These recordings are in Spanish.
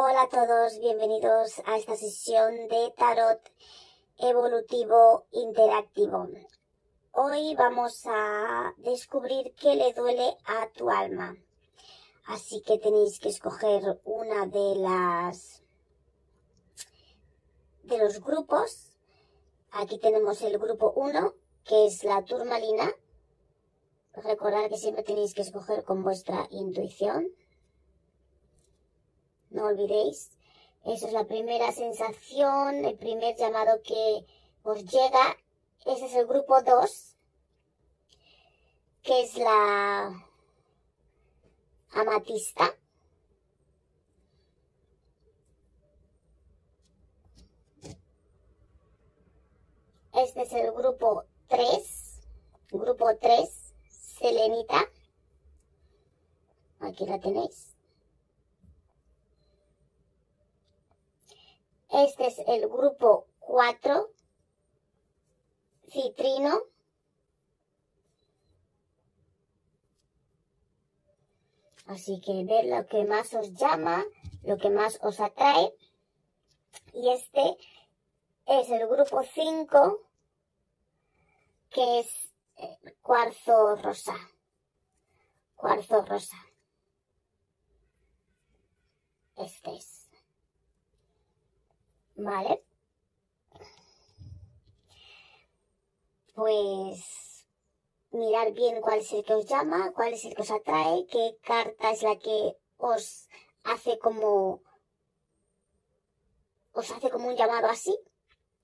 Hola a todos, bienvenidos a esta sesión de tarot evolutivo interactivo. Hoy vamos a descubrir qué le duele a tu alma. Así que tenéis que escoger una de las de los grupos. Aquí tenemos el grupo 1, que es la turmalina. Recordad que siempre tenéis que escoger con vuestra intuición no olvidéis. Esa es la primera sensación, el primer llamado que os llega. Ese es el grupo 2, que es la amatista. Este es el grupo 3, grupo 3, selenita. Aquí la tenéis. Este es el grupo 4, citrino. Así que ver lo que más os llama, lo que más os atrae. Y este es el grupo 5, que es eh, cuarzo rosa. Cuarzo rosa. Este es. ¿Vale? Pues mirar bien cuál es el que os llama, cuál es el que os atrae, qué carta es la que os hace como os hace como un llamado así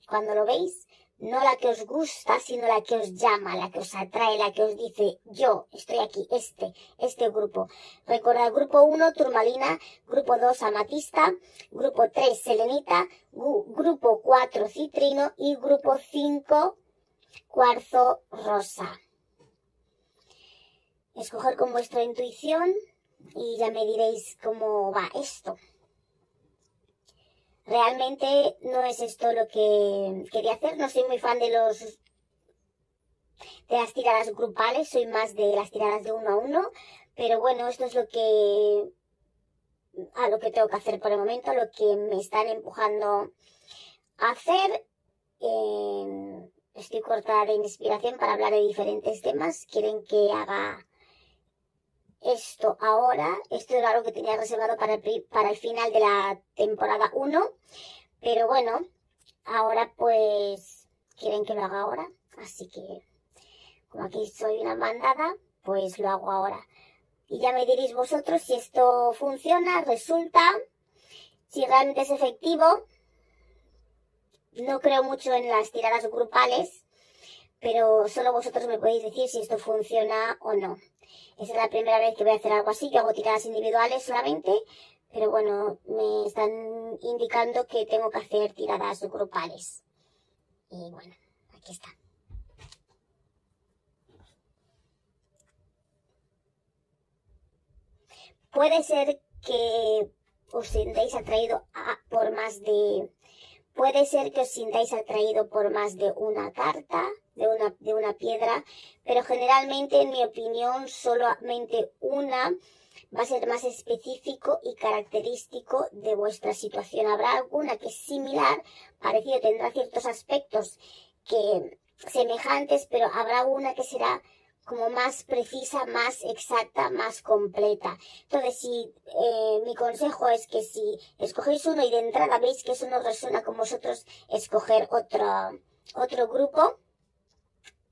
cuando lo veis no la que os gusta, sino la que os llama, la que os atrae, la que os dice, yo estoy aquí, este, este grupo. Recordad, grupo 1, turmalina, grupo 2, amatista, grupo 3, selenita, grupo 4, citrino y grupo 5, cuarzo rosa. Escoger con vuestra intuición y ya me diréis cómo va esto realmente no es esto lo que quería hacer. No soy muy fan de los de las tiradas grupales, soy más de las tiradas de uno a uno, pero bueno, esto es lo que a lo que tengo que hacer por el momento, lo que me están empujando a hacer. estoy cortada de inspiración para hablar de diferentes temas. Quieren que haga esto ahora. Esto era algo que tenía reservado para el, para el final de la temporada 1. Pero bueno, ahora pues quieren que lo haga ahora. Así que, como aquí soy una mandada, pues lo hago ahora. Y ya me diréis vosotros si esto funciona, resulta, si realmente es efectivo. No creo mucho en las tiradas grupales, pero solo vosotros me podéis decir si esto funciona o no. Esa es la primera vez que voy a hacer algo así. Yo hago tiradas individuales solamente, pero bueno, me están indicando que tengo que hacer tiradas grupales. Y bueno, aquí está. Puede ser que os sintáis atraído por más de... Puede ser que os sintáis atraído por más de una carta de una, de una piedra, pero generalmente, en mi opinión, solamente una va a ser más específico y característico de vuestra situación. Habrá alguna que es similar, parecido, tendrá ciertos aspectos que semejantes, pero habrá una que será como más precisa, más exacta, más completa. Entonces, si eh, mi consejo es que si escogéis uno y de entrada veis que eso no resuena con vosotros, escoger otro, otro grupo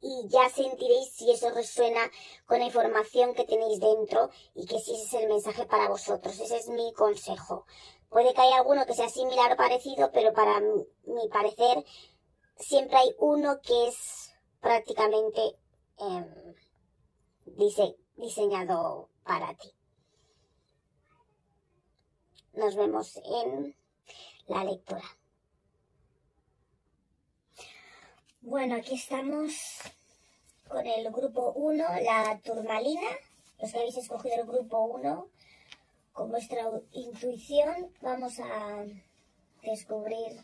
y ya sentiréis si eso resuena con la información que tenéis dentro y que si ese es el mensaje para vosotros. Ese es mi consejo. Puede que haya alguno que sea similar o parecido, pero para mi parecer siempre hay uno que es prácticamente em, diseñado para ti. Nos vemos en la lectura. Bueno, aquí estamos con el grupo 1, la turmalina. Los que habéis escogido el grupo 1, con vuestra intuición, vamos a descubrir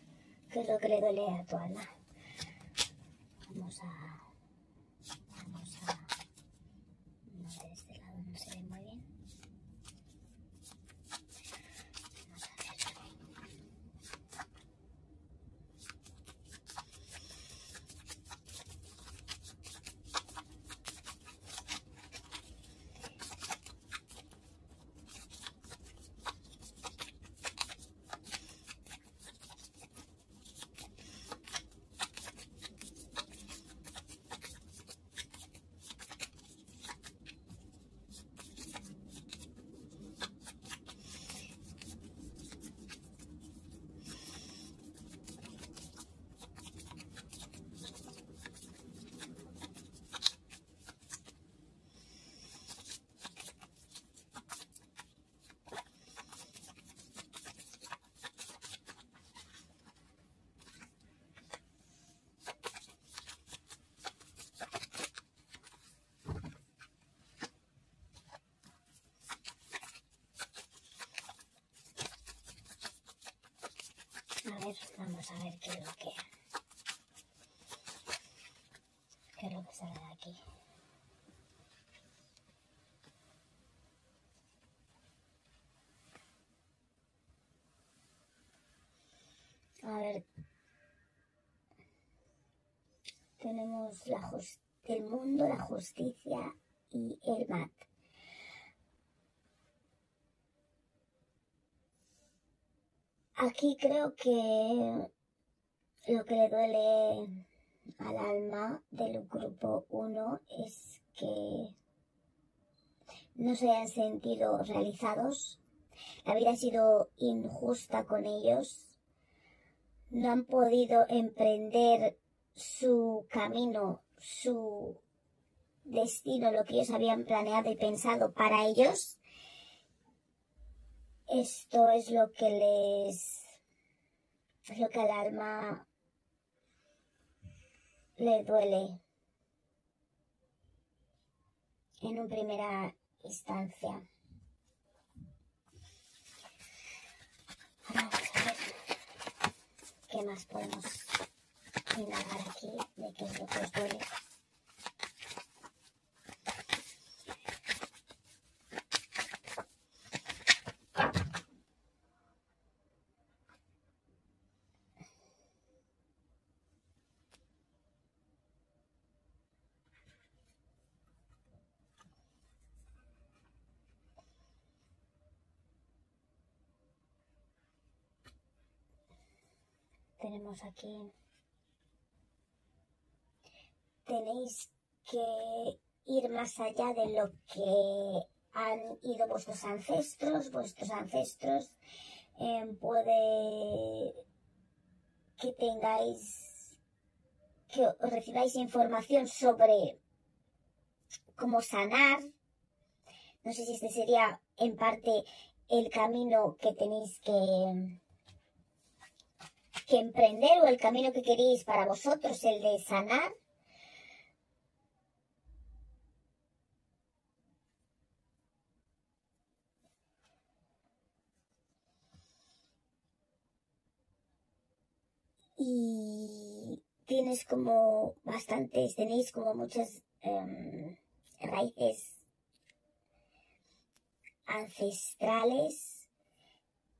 qué es lo que le duele a tu alma. Vamos a... Vamos a... No sé, de este lado no se ve muy bien. Vamos a ver. vamos a ver qué es lo que... ¿Qué es lo que sale de aquí? A ver. La el mundo, la justicia y el mat. Aquí creo que lo que le duele al alma del grupo 1 es que no se hayan sentido realizados, la vida ha sido injusta con ellos, no han podido emprender camino, su destino, lo que ellos habían planeado y pensado para ellos. Esto es lo que les, es lo que al alma le duele en una primera instancia. Vamos a ver qué más podemos aquí de qué es lo que tenemos aquí. Tenéis que ir más allá de lo que han ido vuestros ancestros. Vuestros ancestros eh, puede que tengáis, que recibáis información sobre cómo sanar. No sé si este sería en parte el camino que tenéis que, que emprender o el camino que queréis para vosotros, el de sanar. Y tienes como bastantes, tenéis como muchas em, raíces ancestrales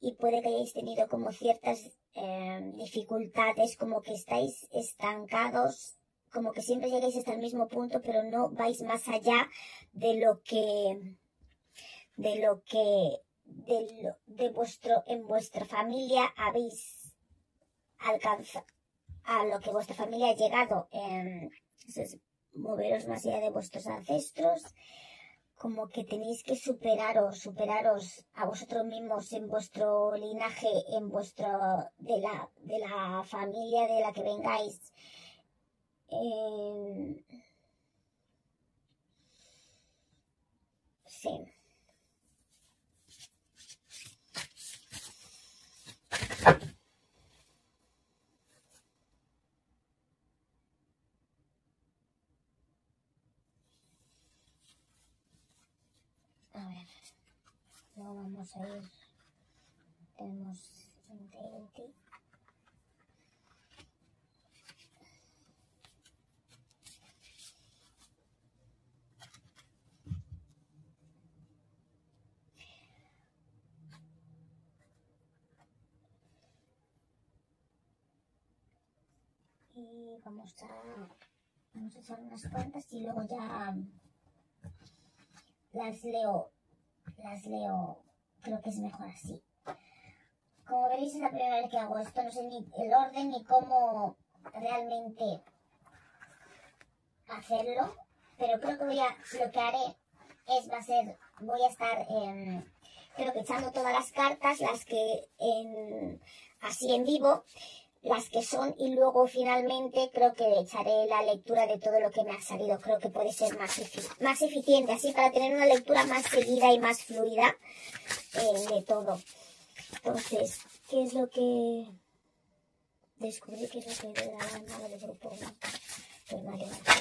y puede que hayáis tenido como ciertas Em, dificultades, como que estáis estancados, como que siempre llegáis hasta el mismo punto, pero no vais más allá de lo que, de lo que, de, de vuestro, en vuestra familia habéis alcanzado, a lo que vuestra familia ha llegado. Eh, moveros más allá de vuestros ancestros como que tenéis que superaros, superaros a vosotros mismos en vuestro linaje, en vuestro, de la, de la familia de la que vengáis. Eh, sí. Vamos a ir, tenemos integrity. Y vamos a, vamos a echar unas cuantas y luego ya las leo, las leo creo que es mejor así. Como veréis es la primera vez que hago esto, no sé ni el orden ni cómo realmente hacerlo, pero creo que voy a, lo que haré es, va a ser, voy a estar, creo que echando todas las cartas, las que así en vivo, las que son y luego finalmente creo que echaré la lectura de todo lo que me ha salido. Creo que puede ser más, más eficiente, así para tener una lectura más seguida y más fluida eh, de todo. Entonces, ¿qué es lo que descubrí? ¿Qué es lo que de la del grupo? Pues vale, vale.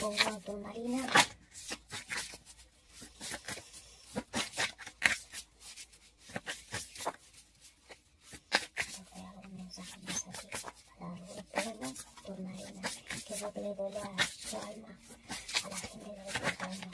pongo una turmalina. algún mensaje más aquí para algún poema, turmalina, que es lo que le duele a su alma, a la gente de los alma.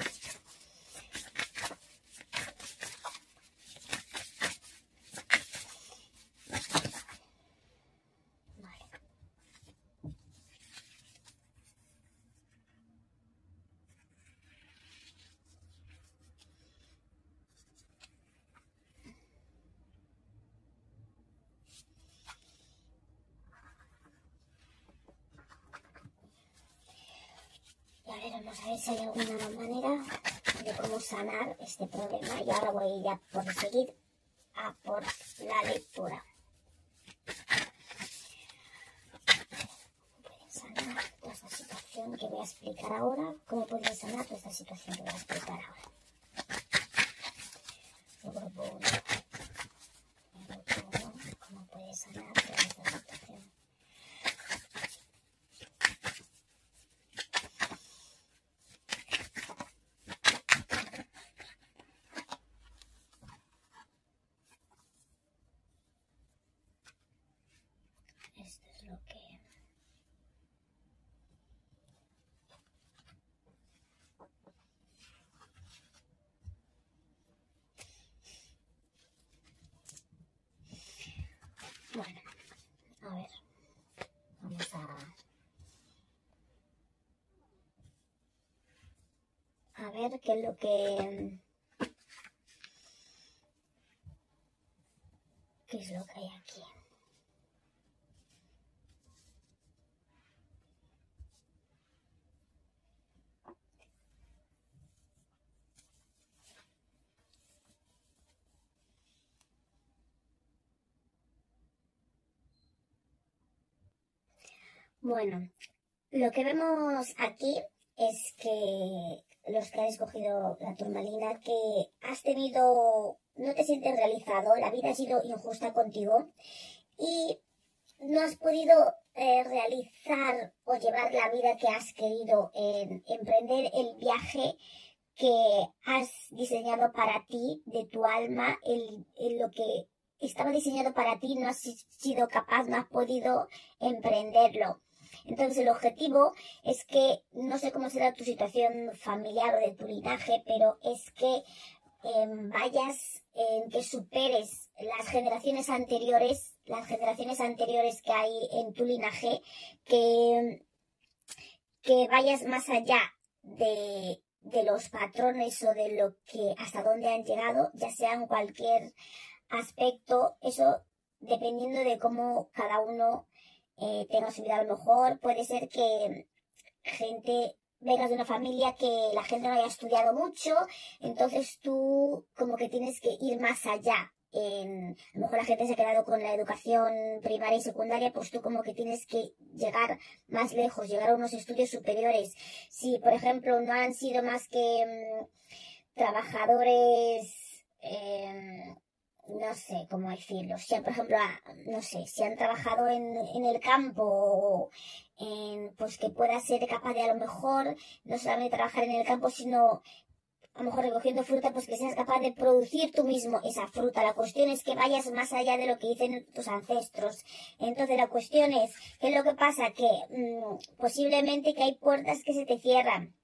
Vale. A ver si hay alguna manera de cómo sanar este problema. Y ahora voy ya por seguir a por la lectura. Pueden sanar toda esta situación que voy a explicar ahora. ¿Cómo pueden sanar toda esta situación que voy a explicar ahora? El grupo 1. El grupo 1. ¿Cómo puede sanar toda esta situación? Esto es lo que... Bueno, a ver, vamos a... A ver qué es lo que... ¿Qué es lo que hay aquí? Bueno, lo que vemos aquí es que los que han escogido la turmalina, que has tenido, no te sientes realizado, la vida ha sido injusta contigo y no has podido eh, realizar o llevar la vida que has querido, en emprender el viaje que has diseñado para ti, de tu alma, el lo que estaba diseñado para ti, no has sido capaz, no has podido emprenderlo. Entonces el objetivo es que, no sé cómo será tu situación familiar o de tu linaje, pero es que eh, vayas, en que superes las generaciones anteriores, las generaciones anteriores que hay en tu linaje, que, que vayas más allá de, de los patrones o de lo que hasta dónde han llegado, ya sea en cualquier aspecto, eso dependiendo de cómo cada uno eh, tenga su vida a lo mejor, puede ser que gente vengas de una familia que la gente no haya estudiado mucho, entonces tú como que tienes que ir más allá. A lo mejor la gente se ha quedado con la educación primaria y secundaria, pues tú como que tienes que llegar más lejos, llegar a unos estudios superiores. Si, por ejemplo, no han sido más que mmm, trabajadores, eh, no sé cómo decirlo, si por ejemplo, no sé, si han trabajado en, en el campo, en, pues que pueda ser capaz de a lo mejor no solamente trabajar en el campo, sino a lo mejor recogiendo fruta, pues que seas capaz de producir tú mismo esa fruta. La cuestión es que vayas más allá de lo que dicen tus ancestros. Entonces la cuestión es, ¿qué es lo que pasa? Que mmm, posiblemente que hay puertas que se te cierran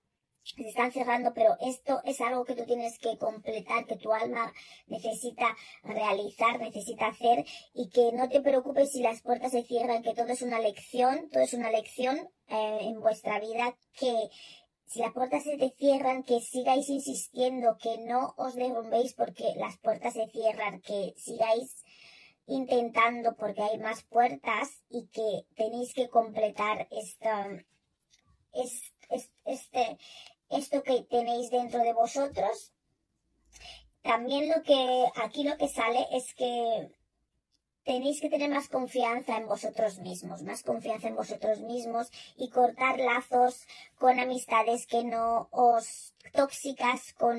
se están cerrando, pero esto es algo que tú tienes que completar, que tu alma necesita realizar, necesita hacer y que no te preocupes si las puertas se cierran, que todo es una lección, todo es una lección eh, en vuestra vida, que si las puertas se te cierran, que sigáis insistiendo, que no os derrumbéis porque las puertas se cierran, que sigáis intentando porque hay más puertas y que tenéis que completar esta, es, es, este, esto que tenéis dentro de vosotros. También lo que aquí lo que sale es que tenéis que tener más confianza en vosotros mismos, más confianza en vosotros mismos y cortar lazos con amistades que no os tóxicas, con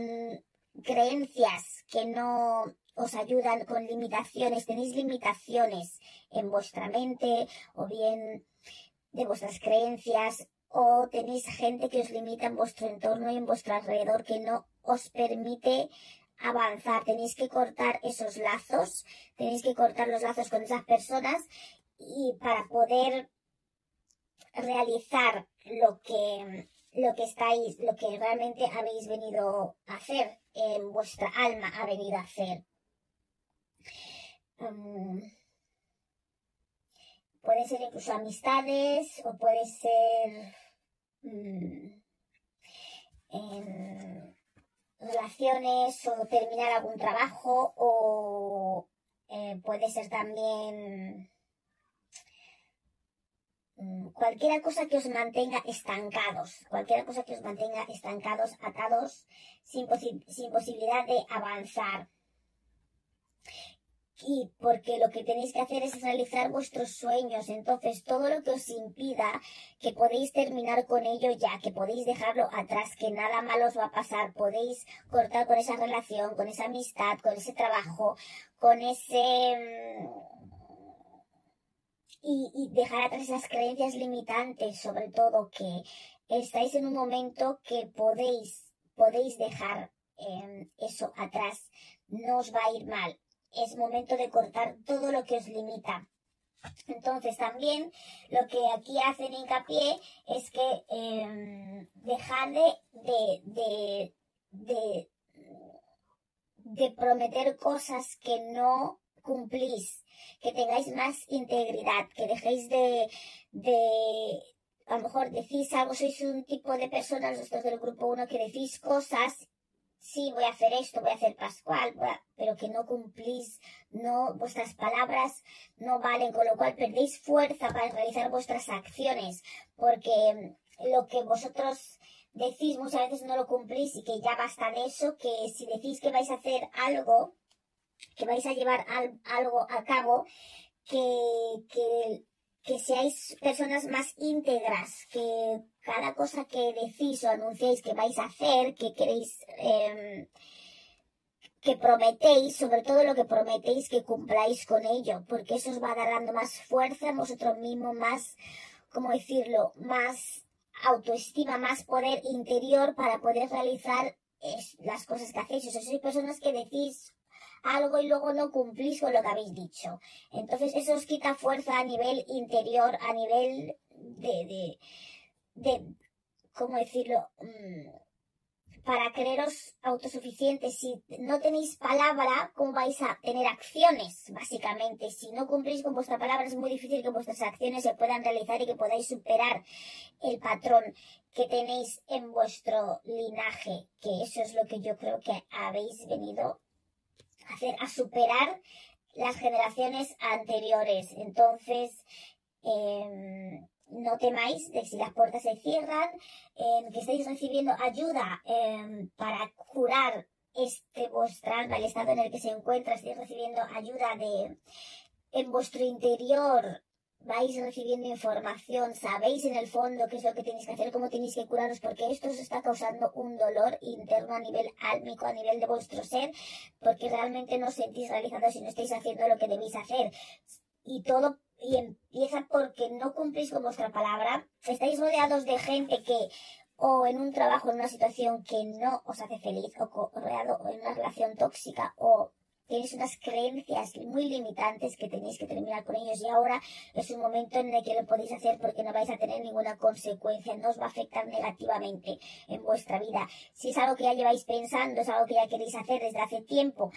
creencias que no os ayudan, con limitaciones, tenéis limitaciones en vuestra mente o bien de vuestras creencias o tenéis gente que os limita en vuestro entorno y en vuestro alrededor que no os permite avanzar. Tenéis que cortar esos lazos, tenéis que cortar los lazos con esas personas y para poder realizar lo que lo que estáis, lo que realmente habéis venido a hacer, en vuestra alma ha venido a hacer. Mm. puede ser incluso amistades o puede ser mm, relaciones o terminar algún trabajo o eh, puede ser también mm, cualquier cosa que os mantenga estancados, cualquier cosa que os mantenga estancados, atados, sin posibilidad de avanzar y porque lo que tenéis que hacer es realizar vuestros sueños. Entonces, todo lo que os impida que podéis terminar con ello ya, que podéis dejarlo atrás, que nada malo os va a pasar, podéis cortar con esa relación, con esa amistad, con ese trabajo, con ese... Mm, y, y dejar atrás esas creencias limitantes, sobre todo que estáis en un momento que podéis, podéis dejar em, eso atrás. No os va a ir mal es momento de cortar todo lo que os limita. Entonces también lo que aquí hacen hincapié es que eh, dejar de, de, de, de, prometer cosas que no cumplís, que tengáis más integridad, que dejéis de, de a lo mejor decís algo, sois un tipo de personas, los del grupo 1, que decís cosas sí, voy a hacer esto, voy a hacer Pascual, pero que no cumplís, no, vuestras palabras no valen, con lo cual perdéis fuerza para realizar vuestras acciones, porque lo que vosotros decís muchas veces no lo cumplís y que ya basta de eso, que si decís que vais a hacer algo, que vais a llevar algo a cabo, que que seáis personas más íntegras, que cada cosa que decís o anunciáis que vais a hacer, que queréis, em, que prometéis, sobre todo lo que prometéis, que cumpláis con ello, porque eso os va dando más fuerza a vosotros mismos, más, ¿cómo decirlo?, más autoestima, más poder interior para poder realizar las cosas que hacéis. O sea, sois personas que decís algo y luego no cumplís con lo que habéis dicho. Entonces eso os quita fuerza a nivel interior, a nivel de, de, de ¿cómo decirlo? Mm, para creeros autosuficientes. Si no tenéis palabra, ¿cómo vais a tener acciones? Básicamente, si no cumplís con vuestra palabra, es muy difícil que vuestras acciones se puedan realizar y que podáis superar el patrón que tenéis en vuestro linaje, que eso es lo que yo creo que habéis venido hacer, a superar las generaciones anteriores. Entonces, em, no temáis de si las puertas se cierran, em, que estáis recibiendo ayuda em, para curar este vuestro alma, el estado en el que se encuentra, estáis recibiendo ayuda de en vuestro interior vais recibiendo información, sabéis en el fondo qué es lo que tenéis que hacer, cómo tenéis que curaros, porque esto os está causando un dolor interno a nivel álmico, a nivel de vuestro ser, porque realmente no sentís realizados si no estáis haciendo lo que debéis hacer. Y todo y empieza porque no cumplís con vuestra palabra, estáis rodeados de gente que o en un trabajo, en una situación que no os hace feliz, o rodeado en una relación tóxica, o tenéis unas creencias muy limitantes que tenéis que terminar con ellos y ahora es un momento en el que lo podéis hacer porque no vais a tener ninguna consecuencia, no os va a afectar negativamente en vuestra vida. Si es algo que ya lleváis pensando, es algo que ya queréis hacer desde hace tiempo,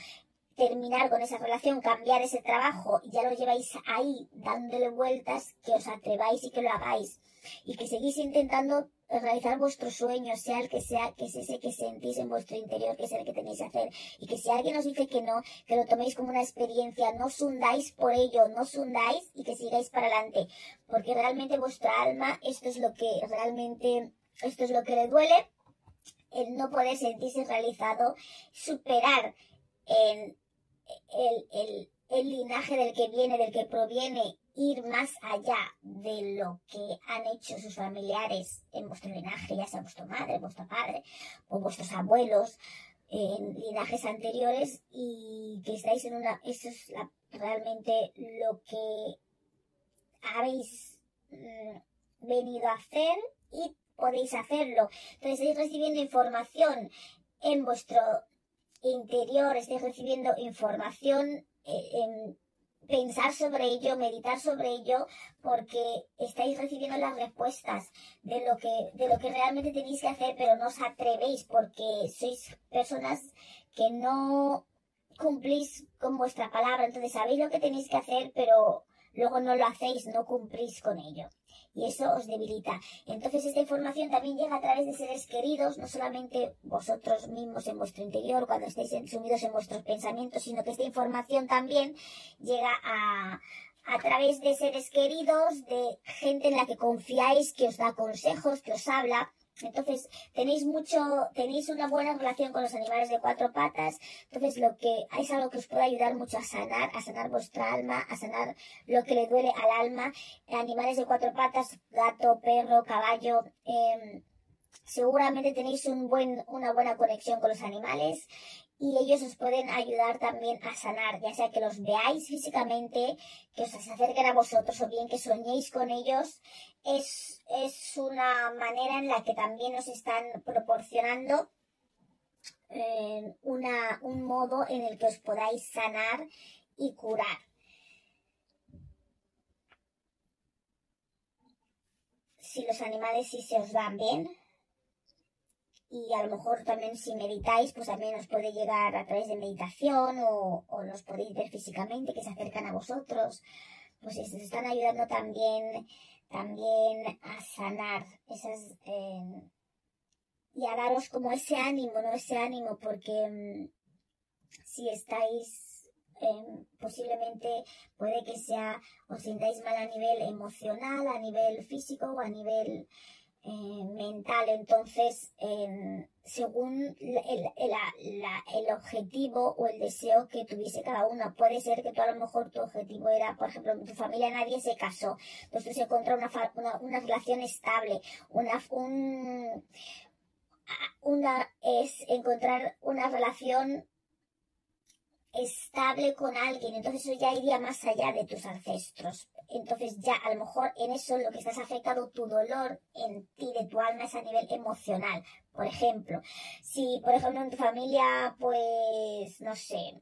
terminar con esa relación, cambiar ese trabajo, ya lo lleváis ahí dándole vueltas, que os atreváis y que lo hagáis y que seguís intentando realizar vuestros sueños, sea el que sea, que es ese que sentís en vuestro interior, que es el que tenéis que hacer. Y que si alguien os dice que no, que lo toméis como una experiencia, no os hundáis por ello, no os hundáis y que sigáis para adelante. Porque realmente vuestra alma, esto es lo que realmente, esto es lo que le duele, el no poder sentirse realizado, superar en el, el, el linaje del que viene, del que proviene ir más allá de lo que han hecho sus familiares en vuestro linaje, ya sea vuestra madre, vuestro padre o vuestros abuelos en linajes anteriores y que estáis en una, eso es realmente lo que habéis mm, venido a hacer y podéis hacerlo. Entonces estáis recibiendo información en vuestro interior, estáis recibiendo información eh, en pensar sobre ello, meditar sobre ello, porque estáis recibiendo las respuestas de lo que, de lo que realmente tenéis que hacer, pero no os atrevéis porque sois personas que no cumplís con vuestra palabra. Entonces sabéis lo que tenéis que hacer, pero luego no lo hacéis, no cumplís con ello y eso os debilita. Entonces esta información también llega a través de seres queridos, no solamente vosotros mismos en vuestro interior cuando estáis sumidos en vuestros pensamientos, sino que esta información también llega a, a través de seres queridos, de gente en la que confiáis, que os da consejos, que os habla. Entonces, tenéis mucho, tenéis una buena relación con los animales de cuatro patas. Entonces, lo que, es algo que os puede ayudar mucho a sanar, a sanar vuestra alma, a sanar lo que le duele al alma. Animales de cuatro patas, gato, perro, caballo, eh, seguramente tenéis un buen, una buena conexión con los animales y ellos os pueden ayudar también a sanar, ya sea que los veáis físicamente, que os acerquen a vosotros o bien que soñéis con ellos, es, es una manera en la que también os están proporcionando eh, una, un modo en el que os podáis sanar y curar. Si los animales sí se os dan bien, y a lo mejor también si meditáis, pues también os puede llegar a través de meditación o, o los podéis ver físicamente que se acercan a vosotros, pues os están ayudando también, también a sanar esas, eh, y a daros como ese ánimo, ¿no? Ese ánimo, porque mm, si estáis, eh, posiblemente puede que sea, os sintáis mal a nivel emocional, a nivel físico o a nivel eh, mental. Entonces, según el, el, objetivo o el deseo que tuviese cada uno, puede ser que tú a lo mejor tu objetivo era, por ejemplo, en tu familia nadie se casó, entonces encontrar una, una, una relación estable, una, un, una es encontrar una relación estable con alguien, entonces eso ya iría más allá de tus ancestros. Entonces ya a lo mejor en eso lo que estás afectado, tu dolor en ti, de tu alma, es a nivel emocional. Por ejemplo, si por ejemplo en tu familia, pues, no sé,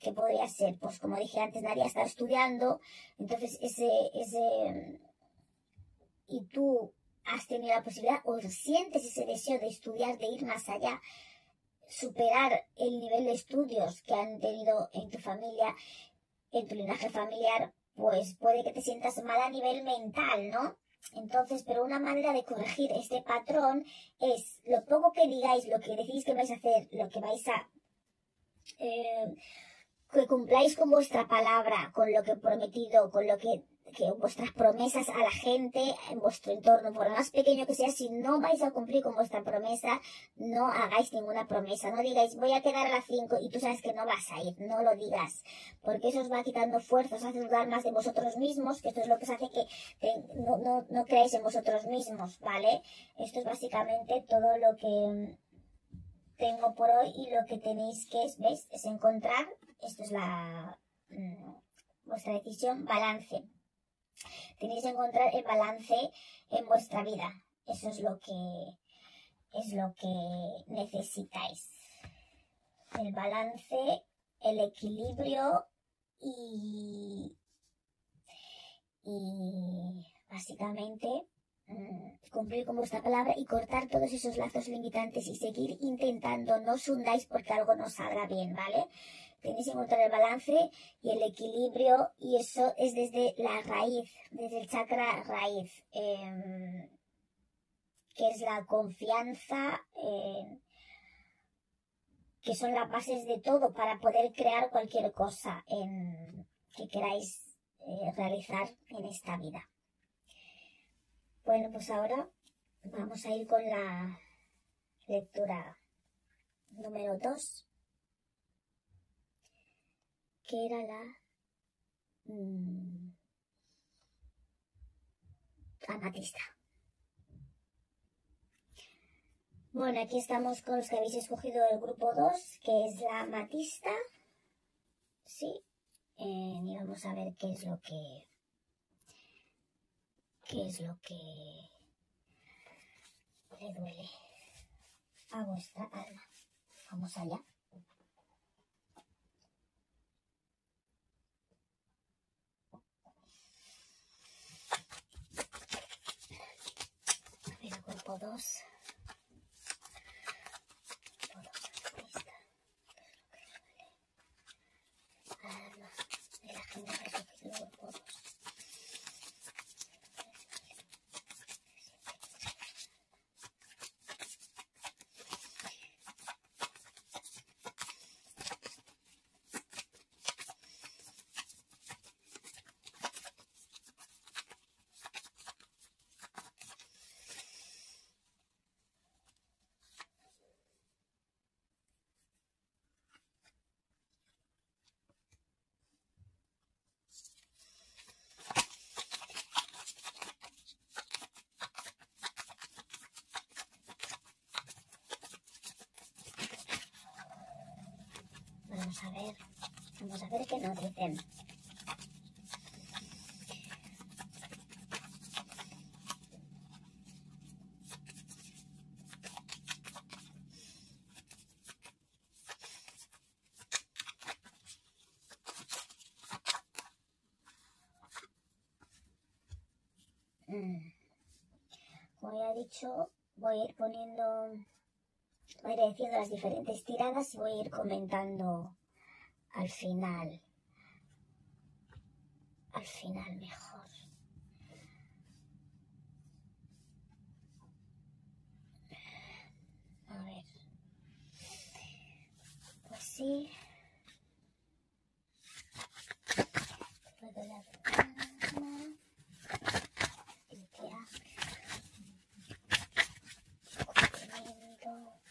¿qué podría ser? Pues como dije antes, nadie está estudiando, entonces ese, ese, y tú has tenido la posibilidad o sientes ese deseo de estudiar, de ir más allá, superar el nivel de estudios que han tenido en tu familia, en tu linaje familiar, pues puede que te sientas mal a nivel mental, ¿no? Entonces, pero una manera de corregir este patrón es lo poco que digáis, lo que decís que vais a hacer, lo que vais a... Eh, que cumpláis con vuestra palabra, con lo que he prometido, con lo que que vuestras promesas a la gente en vuestro entorno, por más pequeño que sea, si no vais a cumplir con vuestra promesa, no hagáis ninguna promesa. No digáis, voy a quedar a las 5 y tú sabes que no vas a ir. No lo digas. Porque eso os va quitando fuerzas, os hace dudar más de vosotros mismos, que esto es lo que os hace que no, no, no creáis en vosotros mismos, ¿vale? Esto es básicamente todo lo que tengo por hoy y lo que tenéis que, ¿ves? Es encontrar, esto es la, mm, vuestra decisión, balance. Tenéis que encontrar el balance en vuestra vida. Eso es lo que es lo que necesitáis. El balance, el equilibrio y, y básicamente mm, cumplir con vuestra palabra y cortar todos esos lazos limitantes y seguir intentando. No os hundáis porque algo no salga bien, ¿vale? Tenéis que encontrar el balance y el equilibrio y eso es desde la raíz, desde el chakra raíz, em, que es la confianza, que son las bases de todo para poder crear cualquier cosa que queráis eh, realizar en esta vida. Bueno, pues ahora vamos a ir con la lectura número 2 que era la mm, amatista. Bueno, aquí estamos con los que habéis escogido el grupo 2, que es la amatista. Sí. Eh, y vamos a ver qué es lo que. qué es lo que le duele a vuestra alma. Vamos allá. A ver, cuerpo 2. Alma de la gente que ha sufrido el cuerpo 2. Vamos a ver, vamos a ver qué nos dicen. Mm. Como ya he dicho, voy a ir poniendo voy a ir diciendo las diferentes tiradas y voy a ir comentando al final. Al final mejor. A ver. Pues sí. Puedo la ventana. Limpiar. Cubrimiento.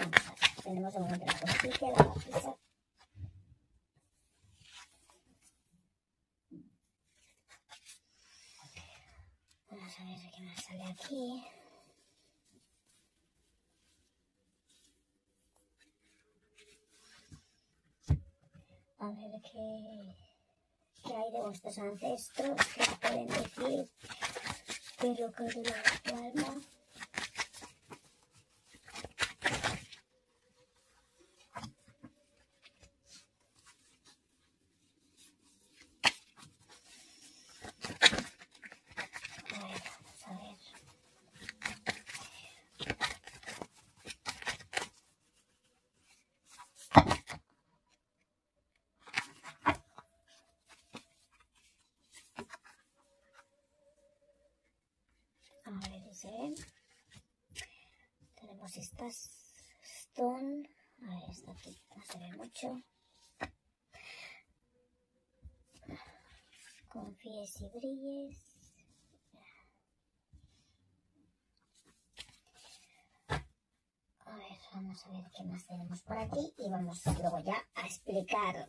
Vamos a ver, tenemos un momento la cosilla, la bajita. Vamos a ver qué más sale A ver qué, qué hay de vuestros ancestros, qué pueden decir, pero que de tu alma. A ver, vamos a ver. A ver, dice. Tenemos estas stone. A ver, esta aquí no se ve mucho. Confíes brilles. A ver, vamos a ver qué más tenemos por aquí y vamos luego ya a explicar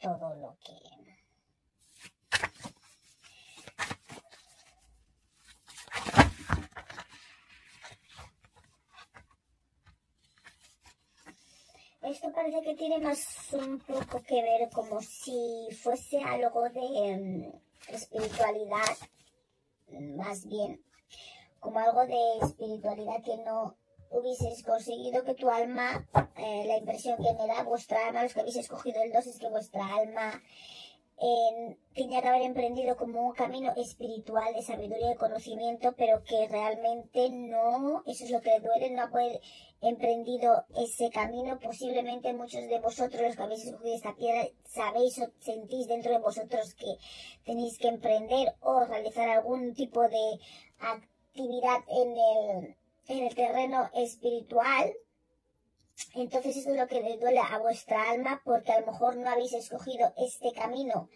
todo lo que... Esto parece que tiene más un poco que ver como si fuese algo de mm, espiritualidad, más bien, como algo de espiritualidad que no hubieses conseguido que tu alma, eh, la impresión que me da vuestra alma, los que habéis escogido el 2 es que vuestra alma eh, que haber emprendido como un camino espiritual de sabiduría y conocimiento, pero que realmente no, eso es lo que duele, no haber emprendido ese camino. Posiblemente muchos de vosotros, los que habéis escogido esta piedra, sabéis o sentís dentro de vosotros que tenéis que emprender o realizar algún tipo de actividad en el, en el terreno espiritual. Entonces eso es lo que le duele a vuestra alma porque a lo mejor no habéis escogido este camino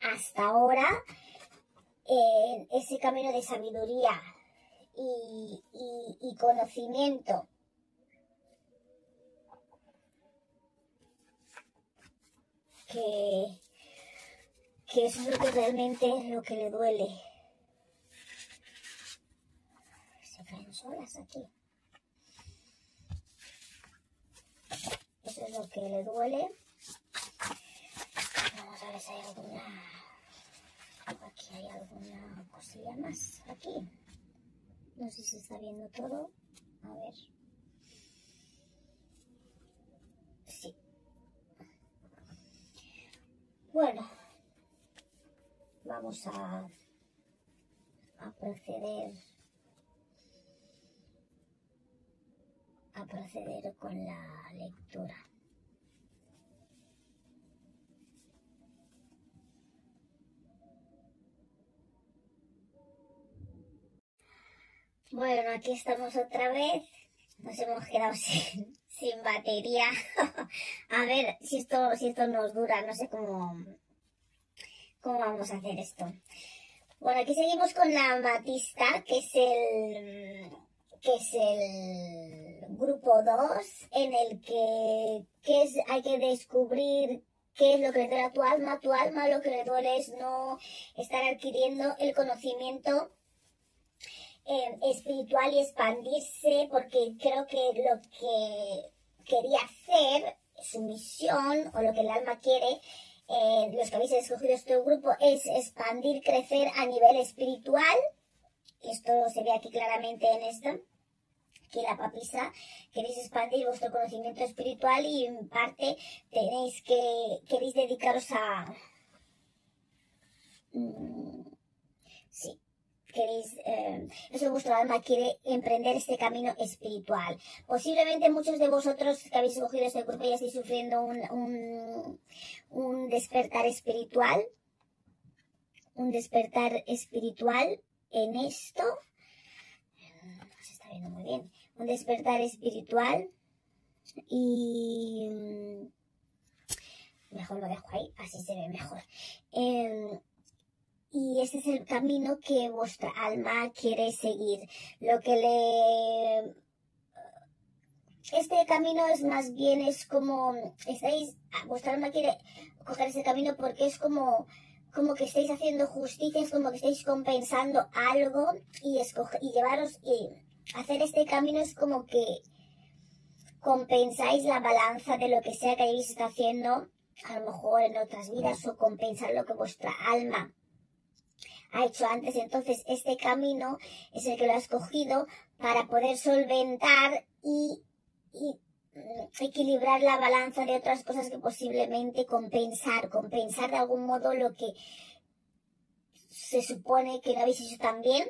hasta ahora, eh, ese camino de sabiduría y conocimiento. Que, que eso es lo que realmente es lo que le duele. Se caen solas aquí. Eso es lo que le duele. Vamos a ver si hay alguna Aquí hay alguna cosilla más. Aquí. No sé si está viendo todo. A ver. Sí. Bueno. Vamos a, a proceder a proceder con la lectura. Bueno, aquí estamos otra vez. Nos hemos quedado sin, batería. a ver si esto, si esto nos dura. No sé cómo, cómo vamos a hacer esto. Bueno, aquí seguimos con la Batista, que es el que es el grupo 2, en el que, es, hay que descubrir qué es lo que le duele a tu alma. Tu alma lo que le duele es no estar adquiriendo el conocimiento eh, espiritual y expandirse, porque creo que lo que quería hacer, su misión o lo que el alma quiere, eh, los que habéis escogido este grupo, es expandir, crecer a nivel espiritual. Esto se ve aquí claramente en esto que la papisa queréis expandir vuestro conocimiento espiritual y en parte tenéis que, queréis dedicaros a... Mm, sí, queréis, eh, eso vuestro alma quiere emprender este camino espiritual. Posiblemente muchos de vosotros que habéis escogido este grupo ya estéis sufriendo un, un, un despertar espiritual, un despertar espiritual en esto. Se está viendo muy bien un despertar espiritual y mm, mejor lo dejo ahí, así se ve mejor. Em, y ese es el camino que vuestra alma quiere seguir. Lo que le... Este camino es más bien, es como, estáis, vuestra alma quiere coger ese camino porque es como, como que estáis haciendo justicia, es como que estáis compensando algo y, escoge, y llevaros, y hacer este camino es como que compensáis la balanza de lo que sea que hayáis estado haciendo, a lo mejor en otras vidas, o compensar lo que vuestra alma ha hecho antes. Entonces, este camino es el que lo ha escogido para poder solventar y, y mm, equilibrar la balanza de otras cosas que posiblemente compensar, compensar de algún modo lo que se supone que no habéis hecho tan bien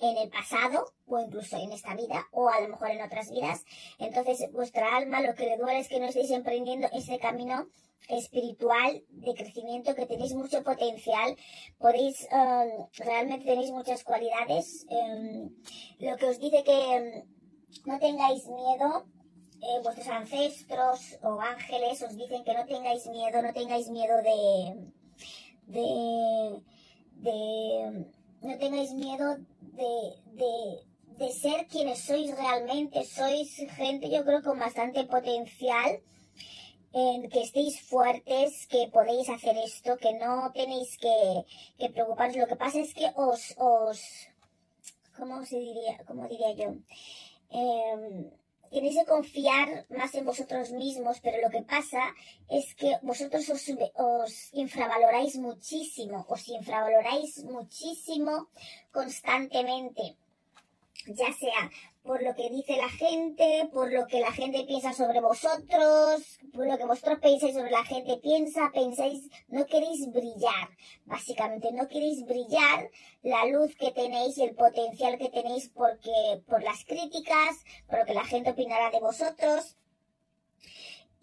en el pasado o incluso en esta vida o a lo mejor en otras vidas. Entonces vuestra alma lo que le duele es que no estéis emprendiendo ese camino espiritual de crecimiento que tenéis mucho potencial podéis um, realmente tenéis muchas cualidades um, lo que os dice que um, no tengáis miedo eh, vuestros ancestros o ángeles os dicen que no tengáis miedo no tengáis miedo de de, de no tengáis miedo de, ser quienes sois realmente. Sois gente, yo creo, con bastante potencial. En que estéis fuertes, que podéis hacer esto, que no tenéis que, que preocuparos. Lo que pasa es que os, os, ¿cómo se diría, cómo diría yo? Eh, tenéis que confiar más en vosotros mismos, pero lo que pasa es que vosotros os, os, infravaloráis muchísimo, os infravaloráis muchísimo constantemente, ya sea por lo que dice la gente, por lo que la gente piensa sobre vosotros, por lo que vosotros pensáis sobre la gente piensa, pensáis, no queréis brillar, básicamente, no queréis brillar la luz que tenéis y el potencial que tenéis porque, por las críticas, por lo que la gente opinará de vosotros.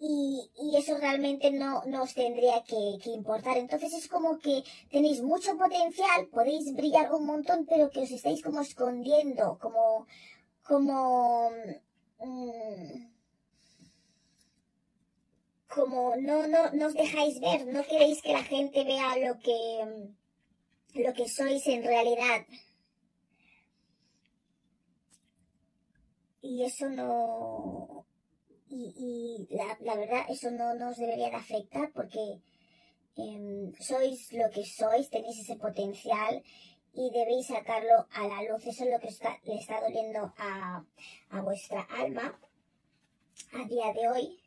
Y, y, eso realmente no, no os tendría que, que, importar. Entonces es como que tenéis mucho potencial, podéis brillar un montón, pero que os estáis como escondiendo, como, como, mm, como no, no, os dejáis ver, no queréis que la gente vea lo que, lo que sois en realidad. Y eso no, y, la, verdad, eso no nos debería de afectar porque em, sois lo que sois, tenéis ese potencial y debéis sacarlo a la luz. Eso es lo que le está doliendo a, vuestra alma a día de hoy.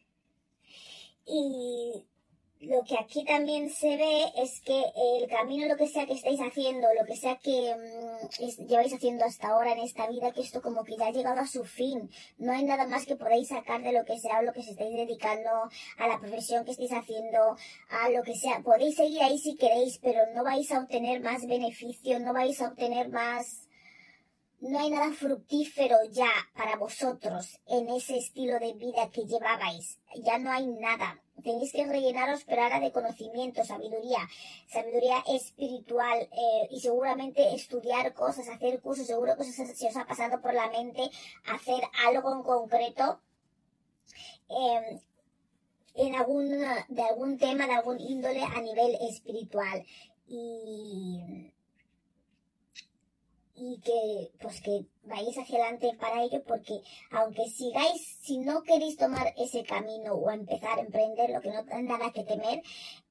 Lo que aquí también se ve es que el camino, lo que sea que estáis haciendo, lo que sea que mm, lleváis haciendo hasta ahora en esta vida, que esto como que ya ha llegado a su fin. No hay nada más que podáis sacar de lo que sea lo que se estáis dedicando, a la profesión que estáis haciendo, a lo que sea. Podéis seguir ahí si queréis, pero no vais a obtener más beneficio, no vais a obtener más no hay nada fructífero ya para vosotros en ese estilo de vida que llevabais. Ya no hay nada. Tenéis que rellenaros, pero ahora de conocimiento, sabiduría, sabiduría espiritual eh, y seguramente estudiar cosas, hacer cursos, seguro que se os ha pasado por la mente hacer algo en concreto em, en algún, de algún tema, de algún índole a nivel espiritual. Y y que pues que vayáis adelante para ello porque aunque sigáis si no queréis tomar ese camino o empezar a emprender lo que no hay nada que temer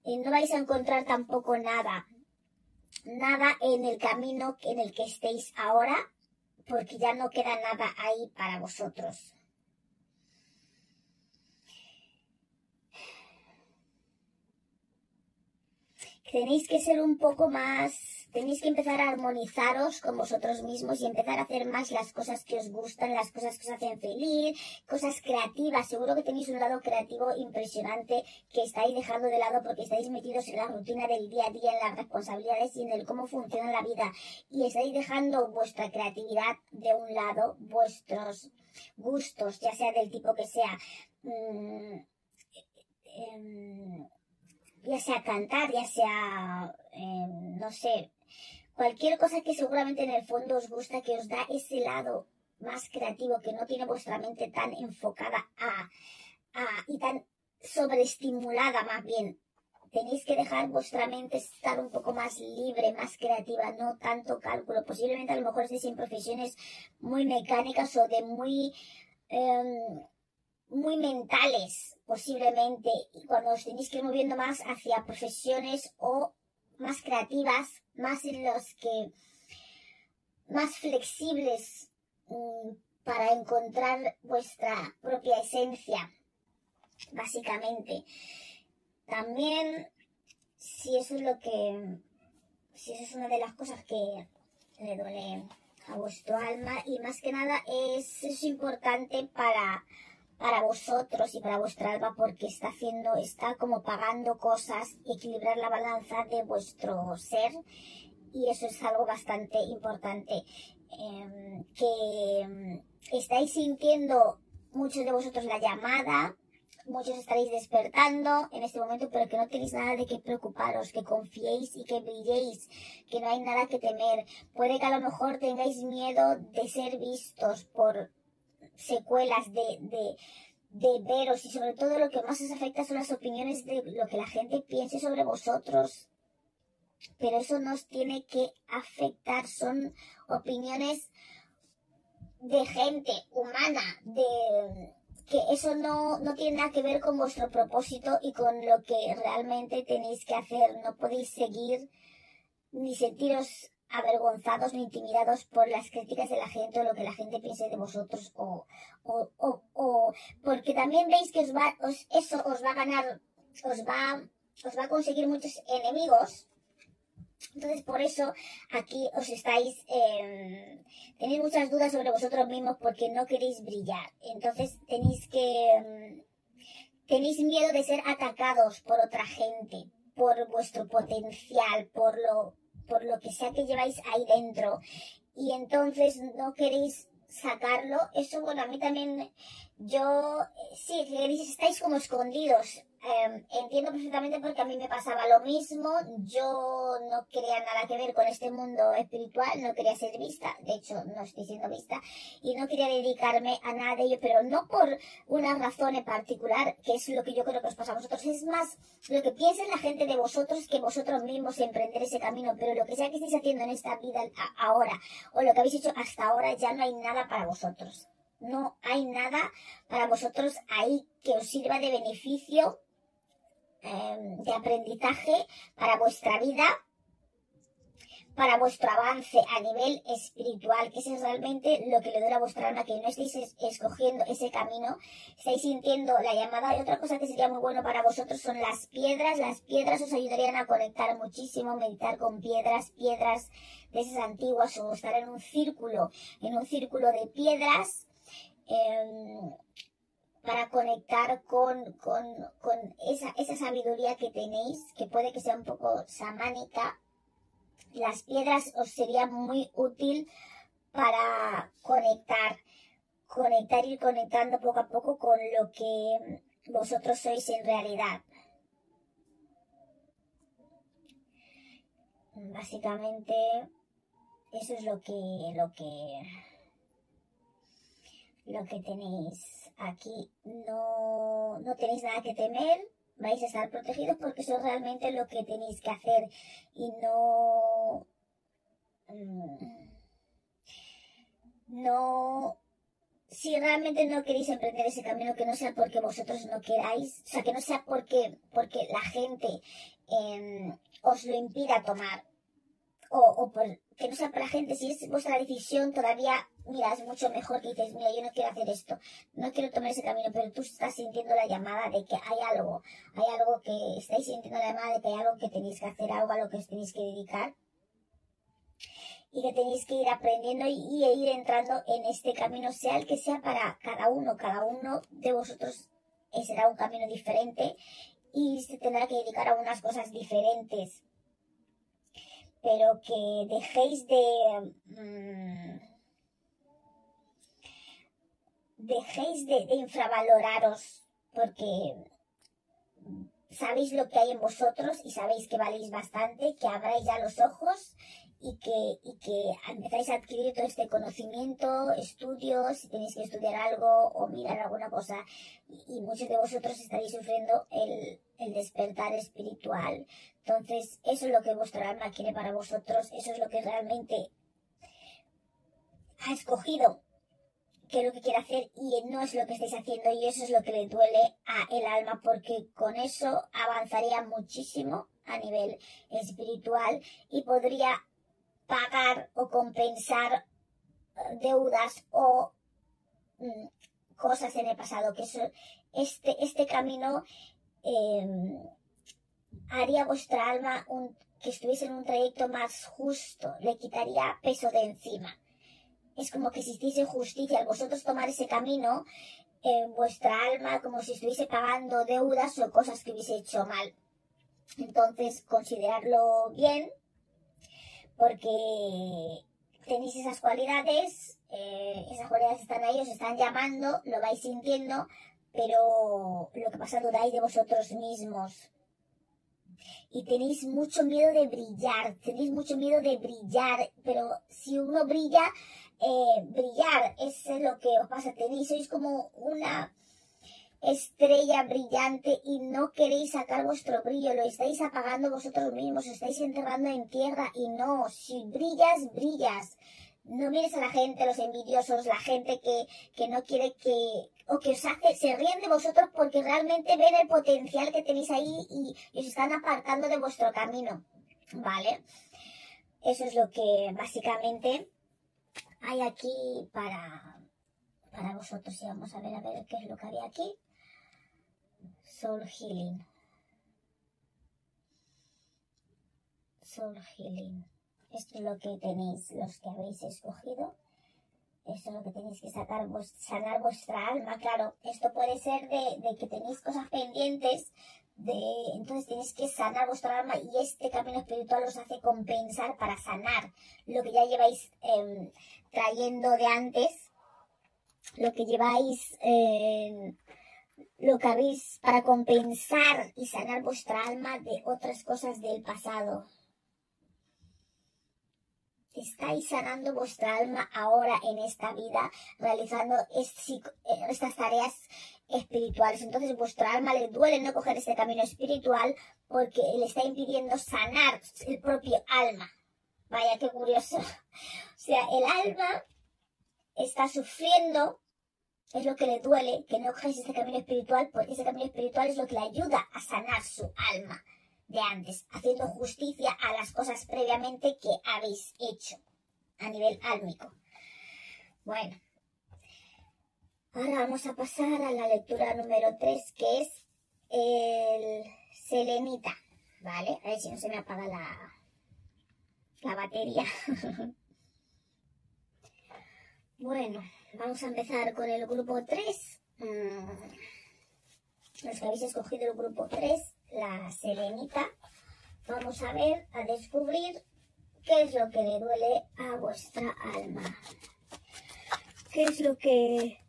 eh, no vais a encontrar tampoco nada nada en el camino en el que estéis ahora porque ya no queda nada ahí para vosotros. Tenéis que ser un poco más Tenéis que empezar a armonizaros con vosotros mismos y empezar a hacer más las cosas que os gustan, las cosas que os hacen feliz, cosas creativas. Seguro que tenéis un lado creativo impresionante que estáis dejando de lado porque estáis metidos en la rutina del día a día, en las responsabilidades y en el cómo funciona la vida. Y estáis dejando vuestra creatividad de un lado, vuestros gustos, ya sea del tipo que sea. Mm, em, ya sea cantar, ya sea, em, no sé, cualquier cosa que seguramente en el fondo os gusta, que os da ese lado más creativo, que no tiene vuestra mente tan enfocada a, a y tan sobreestimulada más bien. Tenéis que dejar vuestra mente estar un poco más libre, más creativa, no tanto cálculo. Posiblemente a lo mejor estéis en profesiones muy mecánicas o de muy, em, muy mentales, posiblemente, y cuando os tenéis que ir moviendo más hacia profesiones o más creativas, más en los que más flexibles mm, para encontrar vuestra propia esencia, básicamente. También, si eso es lo que, si eso es una de las cosas que le duele a vuestro alma y más que nada es, es importante para para vosotros y para vuestra alma porque está haciendo, está como pagando cosas, equilibrar la balanza de vuestro ser y eso es algo bastante importante. Em, que em, estáis sintiendo muchos de vosotros la llamada, muchos estaréis despertando en este momento, pero que no tenéis nada de qué preocuparos, que confiéis y que brilléis, que no hay nada que temer. Puede que a lo mejor tengáis miedo de ser vistos por secuelas de, de, veros y sobre todo lo que más os afecta son las opiniones de lo que la gente piense sobre vosotros. Pero eso nos tiene que afectar, son opiniones de gente humana, de que eso no, no tiene nada que ver con vuestro propósito y con lo que realmente tenéis que hacer. No podéis seguir ni sentiros avergonzados ni intimidados por las críticas de la gente o lo que la gente piense de vosotros o, o, o, o porque también veis que os va, os, eso os va a ganar, os va, os va a conseguir muchos enemigos. Entonces, por eso aquí os estáis, eh, tenéis muchas dudas sobre vosotros mismos porque no queréis brillar. Entonces, tenéis que, em, tenéis miedo de ser atacados por otra gente, por vuestro potencial, por lo, por lo que sea que lleváis ahí dentro. Y entonces no queréis sacarlo, eso bueno, a mí también, yo, sí, estáis como escondidos, Em, entiendo perfectamente porque a mí me pasaba lo mismo. Yo no quería nada que ver con este mundo espiritual, no quería ser vista, de hecho no estoy siendo vista, y no quería dedicarme a nada de ello, pero no por una razón en particular, que es lo que yo creo que os pasa a vosotros, es más lo que piensa la gente de vosotros que vosotros mismos emprender ese camino, pero lo que sea que estéis haciendo en esta vida ahora, o lo que habéis hecho hasta ahora, ya no hay nada para vosotros. No hay nada para vosotros ahí que os sirva de beneficio Em, de aprendizaje para vuestra vida, para vuestro avance a nivel espiritual, que es realmente lo que le duele a vuestra alma, que no estéis escogiendo ese camino, estáis sintiendo la llamada. Y otra cosa que sería muy bueno para vosotros son las piedras. Las piedras os ayudarían a conectar muchísimo, meditar con piedras, piedras de esas antiguas o estar en un círculo, en un círculo de piedras. Em, para conectar con, con, con esa, esa sabiduría que tenéis, que puede que sea un poco samánica, las piedras os sería muy útil para conectar, conectar y conectando poco a poco con lo que vosotros sois en realidad. Básicamente, eso es lo que, lo que, lo que tenéis aquí. No, no tenéis nada que temer vais a estar protegidos porque eso es realmente lo que tenéis que hacer y no mm, no si realmente no queréis emprender ese camino que no sea porque vosotros no queráis o sea que no sea porque porque la gente em, os lo impida tomar o, o por, que no sea para la gente, si es vuestra decisión, todavía, mira, es mucho mejor que dices, mira, yo no quiero hacer esto, no quiero tomar ese camino, pero tú estás sintiendo la llamada de que hay algo, hay algo que, estáis sintiendo la llamada de que hay algo que tenéis que hacer, algo a lo que os tenéis que dedicar. Y que tenéis que ir aprendiendo y, ir entrando en este camino, sea el que sea para cada uno, cada uno de vosotros será un camino diferente y se tendrá que dedicar a unas cosas diferentes. Pero que dejéis de... Mm, dejéis de, infravaloraros porque sabéis lo que hay en vosotros y sabéis que valéis bastante, que abráis ya los ojos y que, y que empezáis a adquirir todo este conocimiento, estudios, si tenéis que estudiar algo o mirar alguna cosa. Y, muchos de vosotros estaréis sufriendo el, el despertar espiritual. Entonces, eso es lo que vuestra alma quiere para vosotros, eso es lo que realmente ha escogido que es lo que quiere hacer y no es lo que estáis haciendo y eso es lo que le duele a el alma porque con eso avanzaría muchísimo a nivel espiritual y podría pagar o compensar eh, deudas o mm, cosas en el pasado, que eso, este, este camino em, haría vuestra alma un, que estuviese en un trayecto más justo, le quitaría peso de encima. Es como que si hiciese justicia al vosotros tomar ese camino, en vuestra alma como si estuviese pagando deudas o cosas que hubiese hecho mal. Entonces, considerarlo bien porque tenéis esas cualidades, eh, esas cualidades están ahí, os están llamando, lo vais sintiendo, pero lo que pasa dudáis de vosotros mismos. Y tenéis mucho miedo de brillar, tenéis mucho miedo de brillar, pero si uno brilla, eh, brillar es lo que os pasa, tenéis, sois como una estrella brillante y no queréis sacar vuestro brillo, lo estáis apagando vosotros mismos, os estáis enterrando en tierra y no, si brillas, brillas. No mires a la gente, los envidiosos, la gente que, que no quiere que, o que os hace, se ríen de vosotros porque realmente ven el potencial que tenéis ahí y, y os están apartando de vuestro camino. ¿Vale? Eso es lo que básicamente hay aquí para, para vosotros. Y vamos a ver a ver qué es lo que había aquí. Soul Healing. Soul Healing. Esto es lo que tenéis, los que habéis escogido. Esto es lo que tenéis que sacar, sanar vuestra alma. Claro, esto puede ser de, que tenéis cosas pendientes, entonces tenéis que sanar vuestra alma y este camino espiritual os hace compensar para sanar lo que ya lleváis em, trayendo de antes, lo que lleváis eh, lo que habéis para compensar y sanar vuestra alma de otras cosas del pasado. Estáis sanando vuestra alma ahora en esta vida, realizando eh, estas tareas espirituales. Entonces vuestra alma le duele no coger este camino espiritual porque le está impidiendo sanar el propio alma. Vaya, qué curioso. O sea, el alma está sufriendo es lo que le duele que no cojáis este camino espiritual, porque ese camino espiritual es lo que le ayuda a sanar su alma. de antes, haciendo justicia a las cosas previamente que habéis hecho a nivel álmico. Bueno, ahora vamos a pasar a la lectura número 3, que es el selenita, ¿vale? A ver si no se me apaga la, la batería. bueno, vamos a empezar con el grupo 3. Mm, los que habéis escogido el grupo 3, la selenita, vamos a ver, a descubrir qué es lo que le duele a vuestra alma. ¿Qué es lo que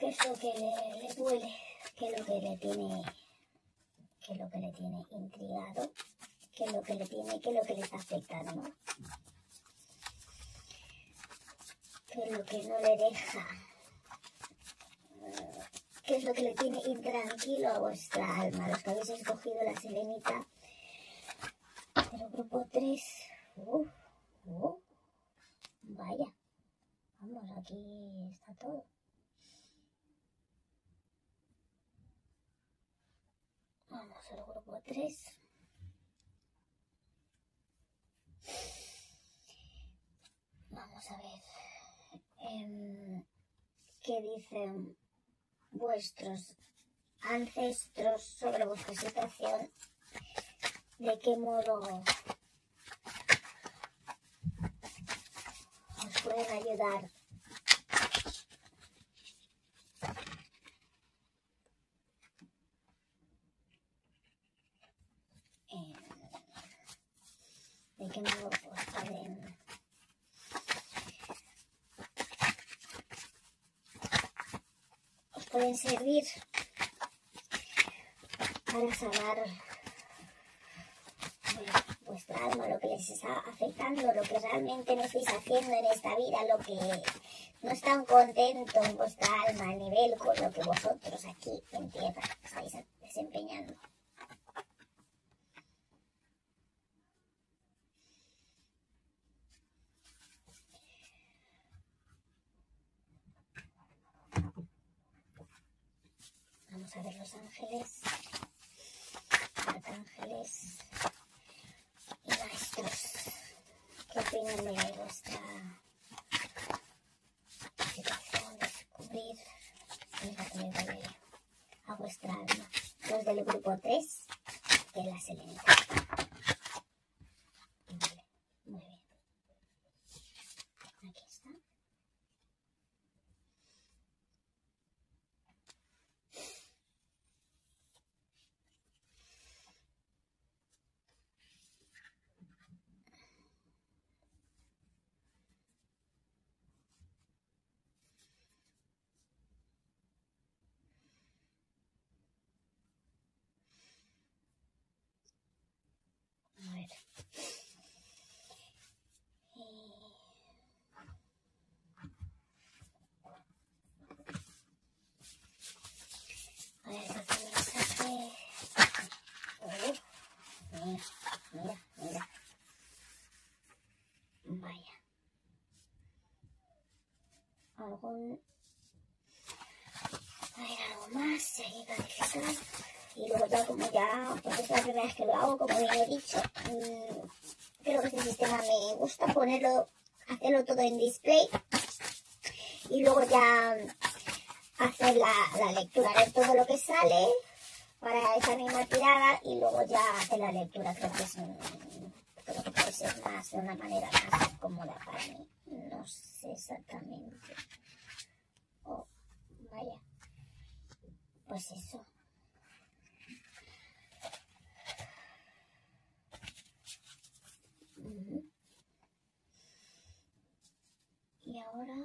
qué es que le, duele, qué es lo que le tiene, qué es lo que le tiene intrigado, qué es lo que le tiene, qué es lo que le está afectando, qué es lo que no le deja, qué es lo que le tiene intranquilo a vuestra alma, los que habéis escogido la serenita del grupo 3. vaya, vamos, aquí está todo. Vamos al grupo 3. Vamos a ver em, qué dicen vuestros ancestros sobre vuestra situación, de qué modo os pueden ayudar de qué modo os pueden os pueden servir para sanar vuestra alma, lo que les está afectando, lo que realmente no estáis haciendo en esta vida, lo que no están contentos en vuestra alma a nivel con lo que vosotros aquí en tierra estáis desempeñando. Vamos a ver los ángeles, arcángeles y maestros. ¿Qué opinan de vuestra situación? Descubrir qué es lo que a vuestra alma. Los del grupo 3 de la selenita. Algún... A ver, algo más, seguir calificar. Y luego ya como ya, pues es la primera vez que lo hago, como bien he dicho, creo que este sistema me gusta ponerlo, hacerlo todo en display. Y luego ya hacer la, la lectura, ver todo lo que sale para esa misma tirada y luego ya hacer la lectura. Creo que es creo que puede ser más de una manera más cómoda para mí. No sé exactamente. Oh, vaya. Pues eso. Y ahora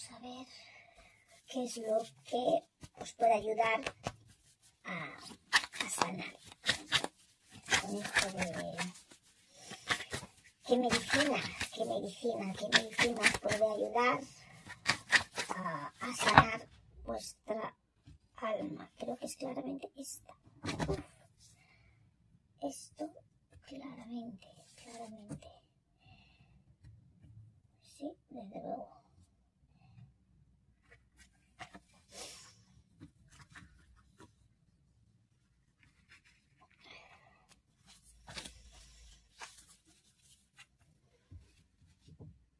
vamos a ver qué es lo que os puede ayudar a, sanar con esto de qué medicina, qué medicina, qué medicina puede ayudar a, sanar vuestra alma. Creo que es claramente esta. Esto claramente, claramente. Sí, desde luego.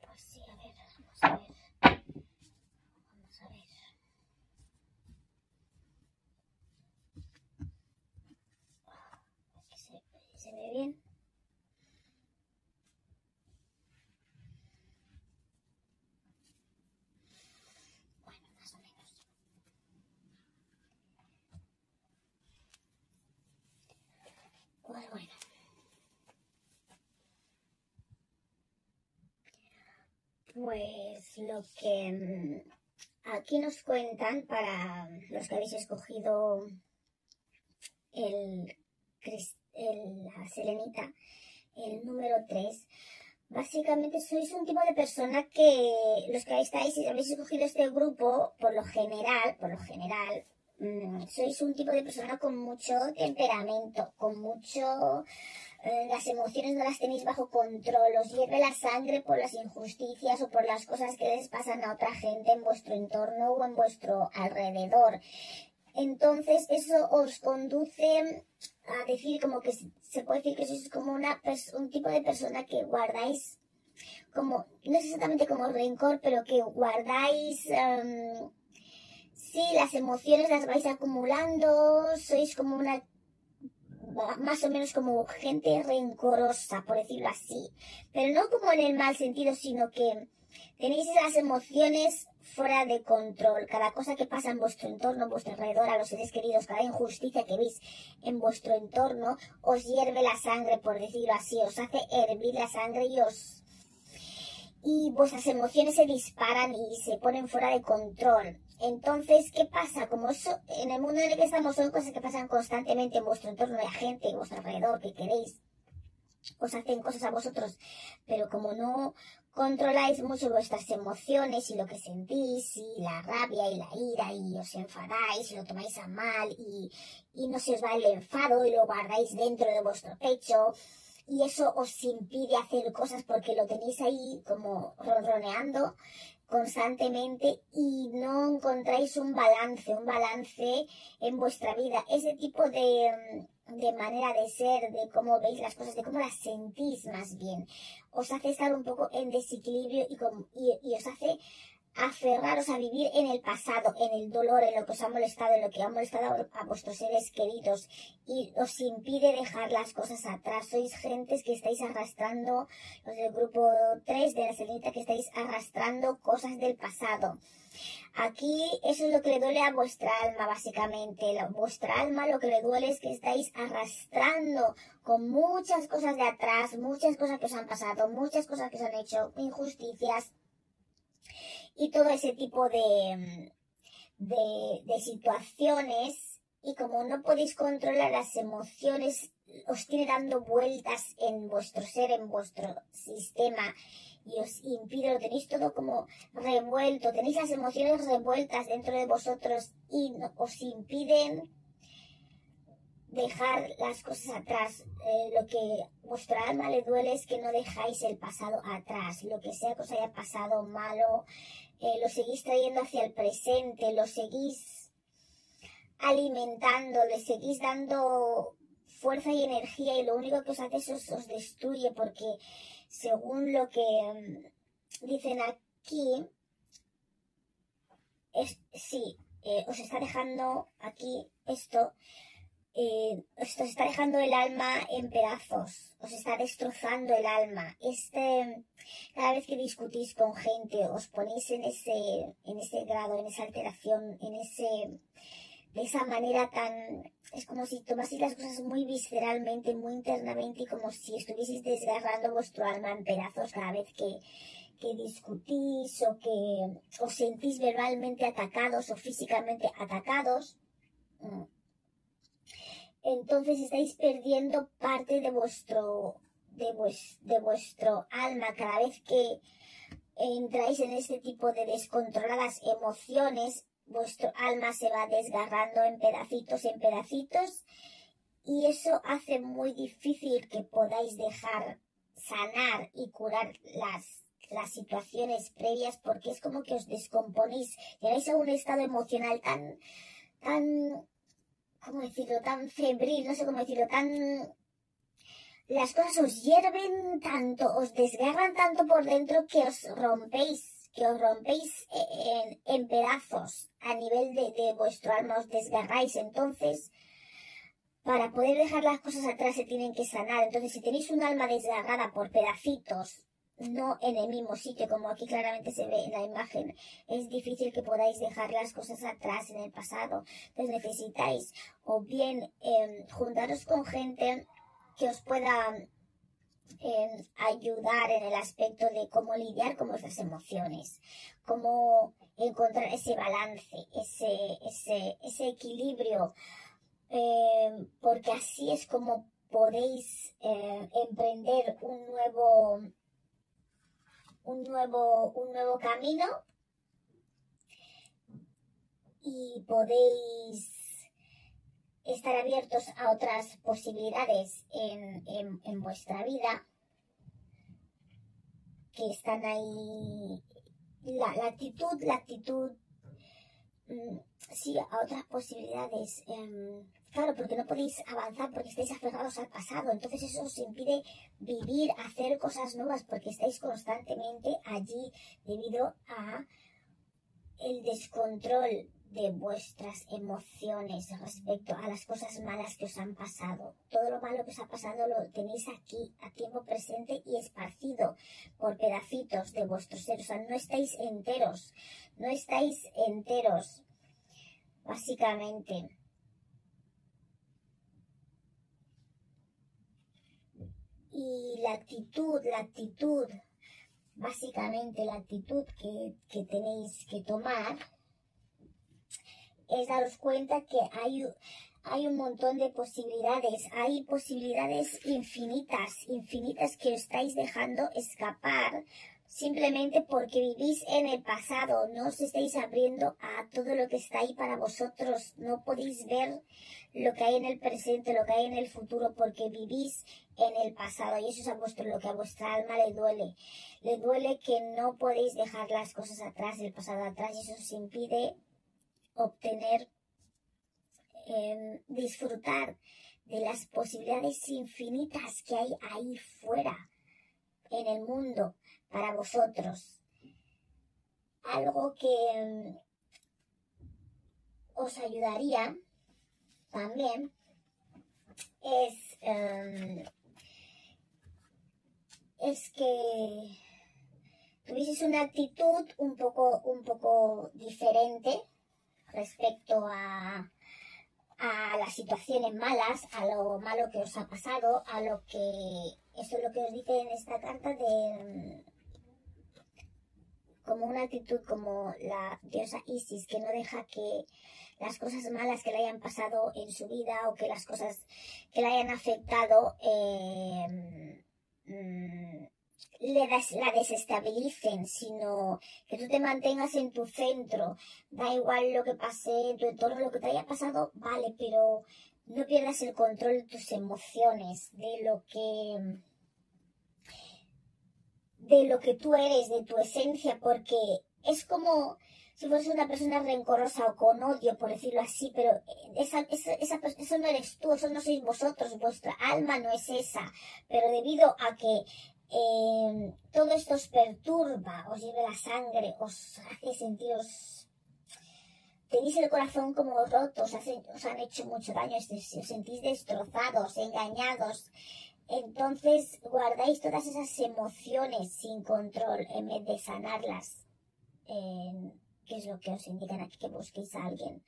Pues sí, a ver, vamos a ver. Vamos a ver. Aquí se, se ve bien. Bueno, más o menos. Pues bueno. Pues lo que mm, aquí nos cuentan para los que habéis escogido el, el- la selenita, el número 3, básicamente sois un tipo de persona que los que estáis, si habéis escogido este grupo, por lo general, por lo general, mm, sois un tipo de persona con mucho temperamento, con mucho eh, las emociones no las tenéis bajo control, os hierve la sangre por las injusticias o por las cosas que les pasan a otra gente en vuestro entorno o en vuestro alrededor. Entonces eso os conduce a decir como que se- puede decir que sois como una un tipo de persona que guardáis como, no es exactamente como rencor, pero que guardáis, em, sí, las emociones las vais acumulando, sois como una más o menos como gente rencorosa, por decirlo así. Pero no como en el mal sentido, sino que tenéis las emociones fuera de control. Cada cosa que pasa en vuestro entorno, en vuestro alrededor, a los seres queridos, cada injusticia que veis en vuestro entorno, os hierve la sangre, por decirlo así, os hace hervir la sangre y os... Y vuestras emociones se disparan y se ponen fuera de control. Entonces, ¿qué pasa? Como eso, en el mundo en el que estamos son cosas que pasan constantemente en vuestro entorno, hay gente en vuestro alrededor que queréis, os hacen cosas a vosotros, pero como no controláis mucho vuestras emociones y lo que sentís, y la rabia y la ira, y os enfadáis y lo tomáis a mal, y, y no se os va el enfado y lo guardáis dentro de vuestro pecho, y eso os impide hacer cosas porque lo tenéis ahí como ronroneando constantemente y no encontráis un balance, un balance en vuestra vida. Ese tipo de, de manera de ser, de cómo veis las cosas, de cómo las sentís más bien, os hace estar un poco en desequilibrio y, com- y, os hace aferraros a vivir en el pasado, en el dolor, en lo que os ha molestado, en lo que ha molestado a, a vuestros seres queridos y os impide dejar las cosas atrás. Sois gentes que estáis arrastrando, los del grupo 3 de la selenita, que estáis arrastrando cosas del pasado. Aquí eso es lo que le duele a vuestra alma, básicamente. La- vuestra alma lo que le duele es que estáis arrastrando con muchas cosas de atrás, muchas cosas que os han pasado, muchas cosas que os han hecho, injusticias y todo ese tipo de, de, de situaciones. Y como no podéis controlar las emociones, os tiene dando vueltas en vuestro ser, en vuestro sistema y os impide, lo tenéis todo como revuelto, tenéis las emociones revueltas dentro de vosotros y os impiden dejar las cosas atrás. Eh, lo que vuestra alma le duele es que no dejáis el pasado atrás. Lo que sea que os haya pasado malo, eh, lo seguís trayendo hacia el presente, lo seguís alimentando, le seguís dando fuerza y energía y lo único que os hace es os, os destruye porque según lo que mm, dicen aquí, es, sí, eh, os está dejando aquí esto, eh, os está dejando el alma en pedazos, os está destrozando el alma. Este, cada vez que discutís con gente, os ponéis en ese, en ese grado, en esa alteración, en ese, esa manera tan, es como si tomaseis las cosas muy visceralmente, muy internamente y como si estuvieseis desgarrando vuestro alma en pedazos cada vez que, que discutís o que os sentís verbalmente atacados o físicamente atacados. Mm. Entonces estáis perdiendo parte de vuestro, de, vues- de vuestro alma cada vez que entráis en este tipo de descontroladas emociones, vuestro alma se va desgarrando en pedacitos, en pedacitos, y eso hace muy difícil que podáis dejar sanar y curar las las situaciones previas porque es como que os descomponéis, llegáis a un estado emocional tan, tan, ¿cómo decirlo? Tan febril, no sé cómo decirlo, tan... Las cosas os hierven tanto, os desgarran tanto por dentro que os rompéis, que os rompéis en, en pedazos a nivel de, vuestro alma, os desgarráis. Entonces, para poder dejar las cosas atrás se tienen que sanar. Entonces, si tenéis un alma desgarrada por pedacitos, no en el mismo sitio, como aquí claramente se ve en la imagen, es difícil que podáis dejar las cosas atrás en el pasado. Entonces necesitáis o bien eh, juntaros con gente que os pueda ayudar en el aspecto de cómo lidiar con vuestras emociones, cómo encontrar ese balance, ese, ese, ese equilibrio eh, porque así es como podéis eh, emprender un nuevo, un nuevo, un nuevo camino y podéis estar abiertos a otras posibilidades en, en, vuestra vida que están ahí la, la actitud la actitud mm, sí a otras posibilidades eh, Claro, porque no podéis avanzar porque estáis aferrados al pasado. Entonces eso os impide vivir, hacer cosas nuevas porque estáis constantemente allí debido a el descontrol de vuestras emociones respecto a las cosas malas que os han pasado. Todo lo malo que os ha pasado lo tenéis aquí a tiempo presente y esparcido por pedacitos de vuestro ser. O sea, no estáis enteros, no estáis enteros, básicamente. Y la actitud, la actitud, básicamente la actitud que, que tenéis que tomar es daros cuenta que hay, hay un montón de posibilidades, hay posibilidades infinitas, infinitas que estáis dejando escapar simplemente porque vivís en el pasado, no os estáis abriendo a todo lo que está ahí para vosotros, no podéis ver lo que hay en el presente, lo que hay en el futuro, porque vivís en el pasado. Y eso es a vuestro, lo que a vuestra alma le duele. Le duele que no podéis dejar las cosas atrás, el pasado atrás y eso os impide obtener, eh, disfrutar de las posibilidades infinitas que hay ahí fuera, en el mundo para vosotros. Algo que mm, os ayudaría también es, em, es que tuvieseis una actitud un poco, un poco diferente respecto a, a las situaciones malas, a lo malo que os ha pasado, a lo que, eso es lo que os dice en esta carta de, como una actitud como la diosa Isis, que no deja que las cosas malas que le hayan pasado en su vida o que las cosas que le hayan afectado eh, mm, le das, la desestabilicen, sino que tú te mantengas en tu centro. Da igual lo que pase en tu entorno, lo que te haya pasado, vale, pero no pierdas el control de tus emociones, de lo que de lo que tú eres, de tu esencia, porque es como si fueras una persona rencorosa o con odio, por decirlo así, pero esa, esa, esa, eso no eres tú, eso no sois vosotros, vuestra alma no es esa, pero debido a que eh, todo esto os perturba, os lleve la sangre, os hace sentiros, tenéis el corazón como roto, os, han hecho mucho daño, os sentís destrozados, engañados, entonces guardáis todas esas emociones sin control en vez de sanarlas. Eh, ¿Qué es lo que os indican aquí? Que busquéis a alguien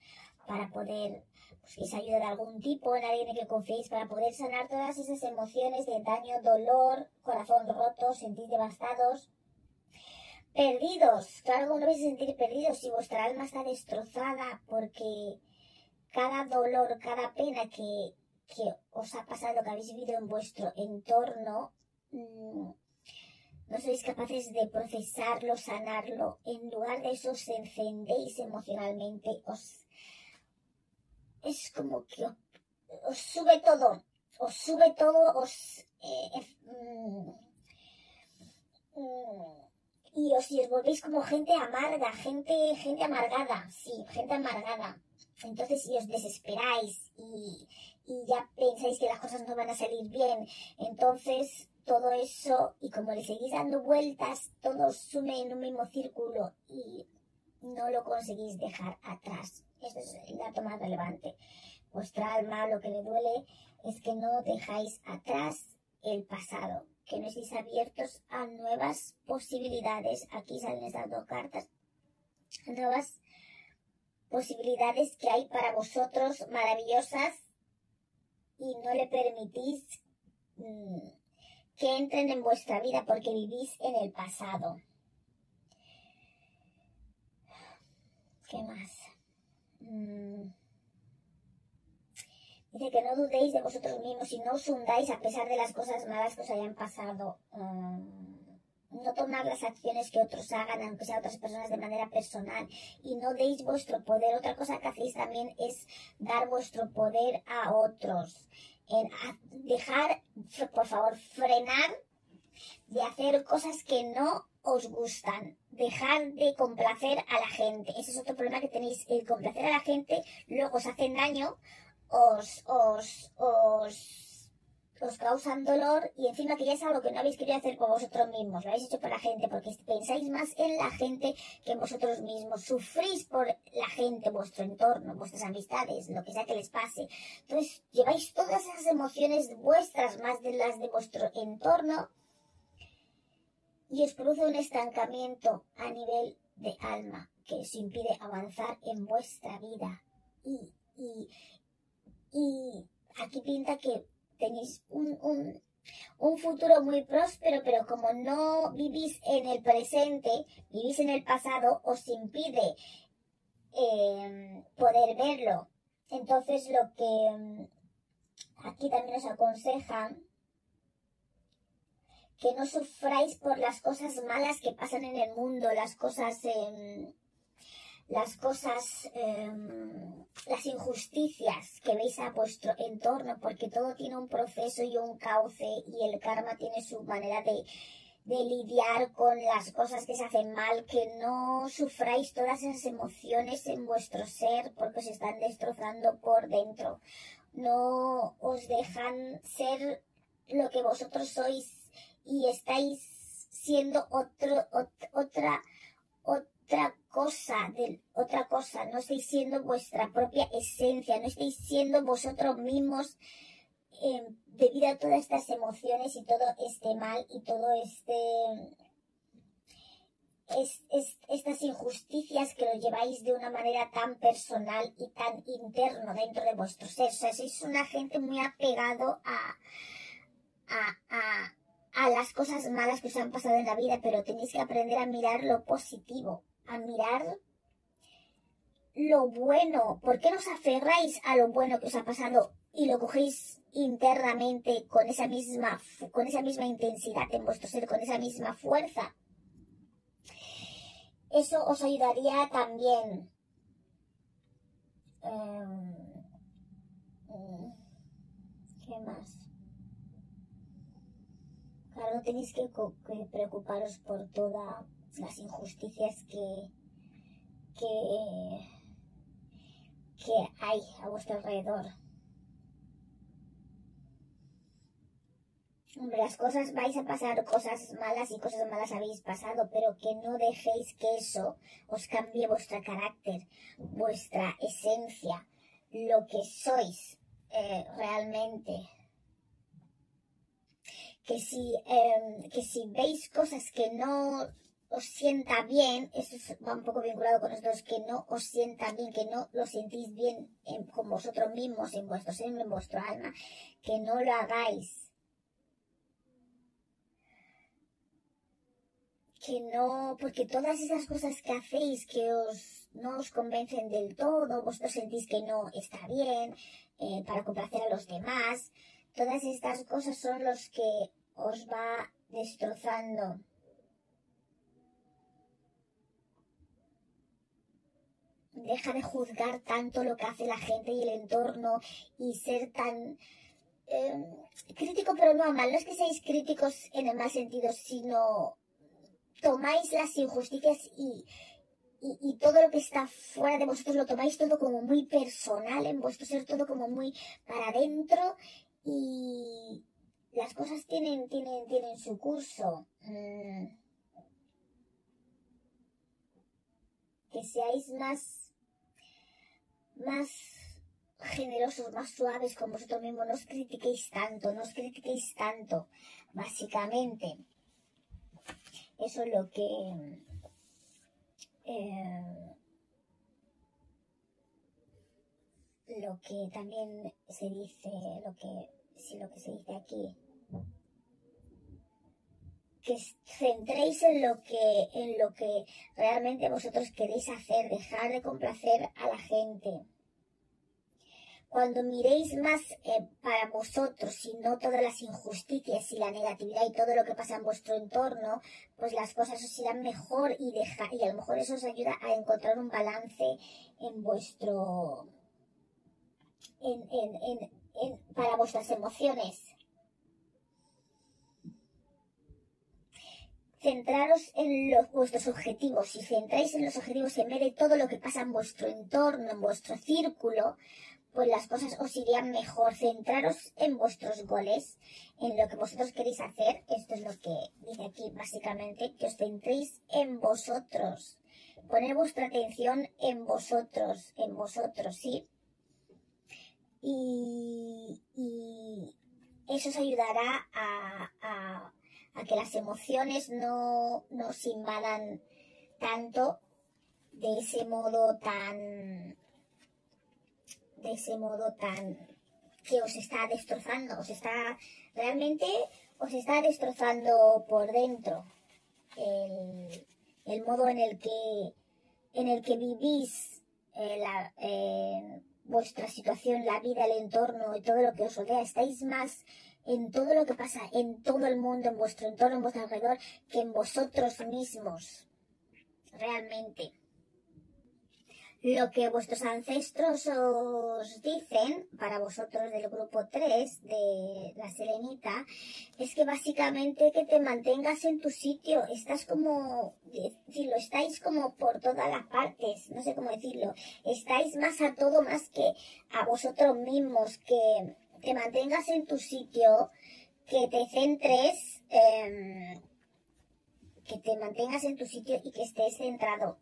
para poder, busquéis ayuda de algún tipo, en alguien en que confiéis, para poder sanar todas esas emociones de daño, dolor, corazón roto, sentir devastados, perdidos. Claro, ¿cómo no vais a sentir perdidos si vuestra alma está destrozada porque cada dolor, cada pena que que os ha pasado, que habéis vivido en vuestro entorno, mm, no sois capaces de procesarlo, sanarlo. En lugar de eso os encendéis emocionalmente, os es como que os, sube todo, os sube todo, os eh, mm, mm, y os, os volvéis como gente amarga, gente, gente amargada, sí, gente amargada. Entonces, si os desesperáis y, y ya pensáis que las cosas no van a salir bien, entonces todo eso, y como le seguís dando vueltas, todo sume en un mismo círculo y no lo conseguís dejar atrás. Esto es el dato más relevante. Vuestra alma lo que le duele es que no dejáis atrás el pasado, que no estéis abiertos a nuevas posibilidades. Aquí salen estas dos cartas. Nuevas posibilidades que hay para vosotros maravillosas y no le permitís mm, que entren en vuestra vida porque vivís en el pasado. ¿Qué más? Mm. Dice que no dudéis de vosotros mismos y no os hundáis a pesar de las cosas malas que os hayan pasado. Mm, no tomar las acciones que otros hagan, aunque sea otras personas, de manera personal. Y no deis vuestro poder. Otra cosa que hacéis también es dar vuestro poder a otros. En dejar, por favor, frenar de hacer cosas que no os gustan. Dejar de complacer a la gente. Ese es otro problema que tenéis. El complacer a la gente luego os hacen daño os, os, os, os causan dolor y encima que ya es algo que no habéis querido hacer por vosotros mismos, lo habéis hecho por la gente, porque pensáis más en la gente que en vosotros mismos, sufrís por la gente, vuestro entorno, vuestras amistades, lo que sea que les pase. Entonces lleváis todas esas emociones vuestras más de las de vuestro entorno y os produce un estancamiento a nivel de alma que os impide avanzar en vuestra vida. Y, y, aquí pinta que tenéis un, un, futuro muy próspero, pero como no vivís en el presente, vivís en el pasado, os impide em, poder verlo. Entonces lo que em, aquí también os aconsejan que no sufráis por las cosas malas que pasan en el mundo, las cosas em, las cosas, em, las injusticias que veis a vuestro entorno, porque todo tiene un proceso y un cauce y el karma tiene su manera de, de lidiar con las cosas que se hacen mal, que no sufráis todas esas emociones en vuestro ser porque os están destrozando por dentro. No os dejan ser lo que vosotros sois y estáis siendo otro, otra, otra cosa, otra cosa, no estáis siendo vuestra propia esencia, no estáis siendo vosotros mismos eh, debido a todas estas emociones y todo este mal y todo este estas injusticias que lo lleváis de una manera tan personal y tan interno dentro de vuestro ser. O sea, sois una gente muy apegado a, a, a las cosas malas que os han pasado en la vida, pero tenéis que aprender a mirar lo positivo a mirar lo bueno. ¿Por qué no os aferráis a lo bueno que os ha pasado y lo cogéis internamente con esa misma, con esa misma intensidad en vuestro ser, con esa misma fuerza? Eso os ayudaría también. Em, ¿Qué más? No tenéis que preocuparos por toda las injusticias que, que, que hay a vuestro alrededor. Hombre, las cosas, vais a pasar cosas malas y cosas malas habéis pasado, pero que no dejéis que eso os cambie vuestro carácter, vuestra esencia, lo que sois eh, realmente. Que si, em, que si veis cosas que no os sienta bien, eso va un poco vinculado con nosotros, que no os sienta bien, que no lo sentís bien con vosotros mismos, en vuestro ser, en vuestro alma, que no lo hagáis. Que no, porque todas esas cosas que hacéis que os, no os convencen del todo, vosotros sentís que no está bien, eh, para complacer a los demás, todas estas cosas son los que os va destrozando deja de juzgar tanto lo que hace la gente y el entorno y ser tan em, crítico, pero no a mal. No es que seáis críticos en el mal sentido, sino tomáis las injusticias y, y, todo lo que está fuera de vosotros lo tomáis todo como muy personal en vuestro ser, todo como muy para adentro y las cosas tienen, tienen, tienen su curso. Mm. Que seáis más, más generosos, más suaves con vosotros mismos, no os critiquéis tanto, no os critiquéis tanto, básicamente. Eso es lo que eh, lo que también se dice, lo que, sí, lo que se dice aquí, que centréis en lo que, en lo que realmente vosotros queréis hacer, dejar de complacer a la gente. Cuando miréis más eh, para vosotros y no todas las injusticias y la negatividad y todo lo que pasa en vuestro entorno, pues las cosas os irán mejor y, deja, y a lo mejor eso os ayuda a encontrar un balance en vuestro... En, en, en, para vuestras emociones. centraros en los, vuestros objetivos. Si centráis en los objetivos en vez de todo lo que pasa en vuestro entorno, en vuestro círculo, pues las cosas os irían mejor. Centraros en vuestros goles, en lo que vosotros queréis hacer. Esto es lo que dice aquí básicamente, que os centréis en vosotros. Poner vuestra atención en vosotros, en vosotros, ¿sí? Y, eso os ayudará a, que las emociones no nos invadan tanto de ese modo tan de ese modo tan que os está destrozando, os está realmente os está destrozando por dentro el, modo en el que en el que vivís eh, vuestra situación, la vida, el entorno y todo lo que os rodea, estáis más en todo lo que pasa en todo el mundo, en vuestro entorno, en vuestro alrededor, que en vosotros mismos. Realmente lo que vuestros ancestros os dicen, para vosotros del grupo 3 de la Selenita, es que básicamente que te mantengas en tu sitio, estás como, decirlo, estáis como por todas las partes, no sé cómo decirlo, estáis más a todo más que a vosotros mismos, que te mantengas en tu sitio, que te centres, em, que te mantengas en tu sitio y que estés centrado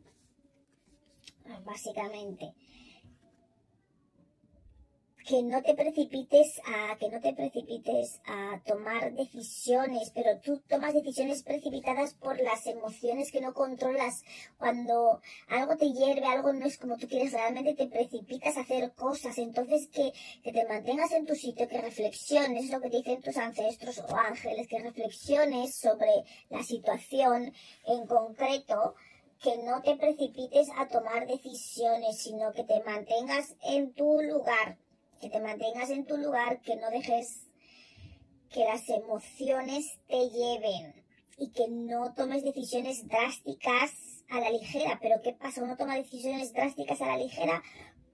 básicamente. Que no te precipites a, que no te precipites a tomar decisiones, pero tú tomas decisiones precipitadas por las emociones que no controlas. Cuando algo te hierve, algo no es como tú quieres, realmente te precipitas a hacer cosas. Entonces que, que te mantengas en tu sitio, que reflexiones lo que te dicen tus ancestros o ángeles, que reflexiones sobre la situación en concreto que no te precipites a tomar decisiones, sino que te mantengas en tu lugar, que te mantengas en tu lugar, que no dejes que las emociones te lleven y que no tomes decisiones drásticas a la ligera. Pero ¿qué pasa? Uno toma decisiones drásticas a la ligera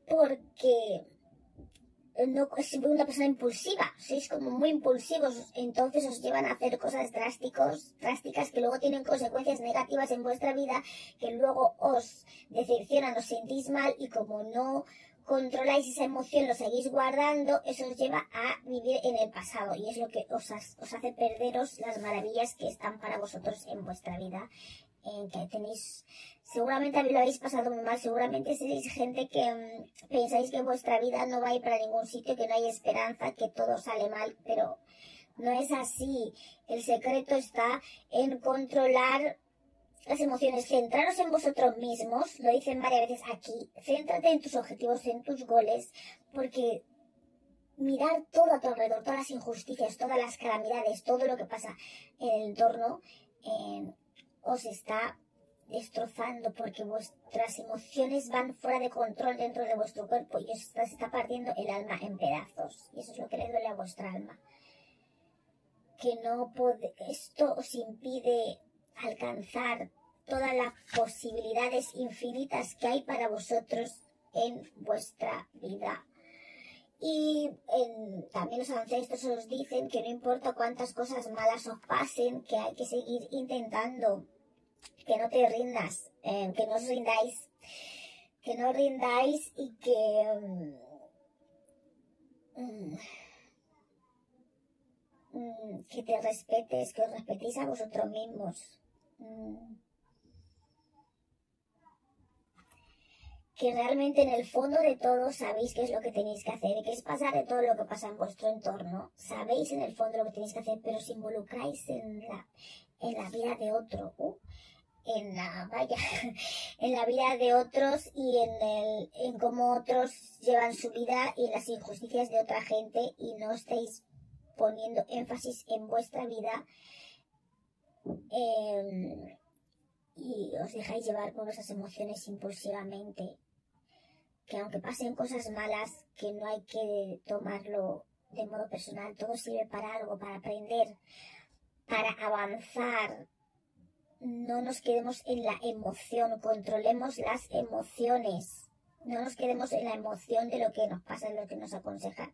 porque no es una persona impulsiva, sois como muy impulsivos, entonces os llevan a hacer cosas drásticos, drásticas que luego tienen consecuencias negativas en vuestra vida, que luego os decepcionan, os sentís mal y como no controláis esa emoción, lo seguís guardando, eso os lleva a vivir en el pasado y es lo que os, os hace perderos las maravillas que están para vosotros en vuestra vida en que tenéis, seguramente lo habéis pasado muy mal, seguramente seréis gente que mm, pensáis que vuestra vida no va a ir para ningún sitio, que no hay esperanza, que todo sale mal, pero no es así. El secreto está en controlar las emociones, centraros en vosotros mismos, lo dicen varias veces aquí, céntrate en tus objetivos, en tus goles, porque mirar todo a tu alrededor, todas las injusticias, todas las calamidades, todo lo que pasa en el entorno, eh, os está destrozando porque vuestras emociones van fuera de control dentro de vuestro cuerpo y os está, partiendo el alma en pedazos. Y eso es lo que le duele a vuestra alma. Que no puede, esto os impide alcanzar todas las posibilidades infinitas que hay para vosotros en vuestra vida. Y también los ancestros os dicen que no importa cuántas cosas malas os pasen, que hay que seguir intentando que no te rindas, eh, que no os rindáis, que no rindáis y que... Mm, mm, que te respetes, que os respetéis a vosotros mismos. Mm. que realmente en el fondo de todo sabéis qué es lo que tenéis que hacer, que es pasar de todo lo que pasa en vuestro entorno. Sabéis en el fondo lo que tenéis que hacer, pero os involucráis en la, en la vida de otro, en la, vaya, en la vida de otros y en, el, en cómo otros llevan su vida y las injusticias de otra gente y no estáis poniendo énfasis en vuestra vida. Em, y os dejáis llevar por esas emociones impulsivamente que aunque pasen cosas malas, que no hay que tomarlo de modo personal, todo sirve para algo, para aprender, para avanzar. No nos quedemos en la emoción, controlemos las emociones. No nos quedemos en la emoción de lo que nos pasa, lo que nos aconseja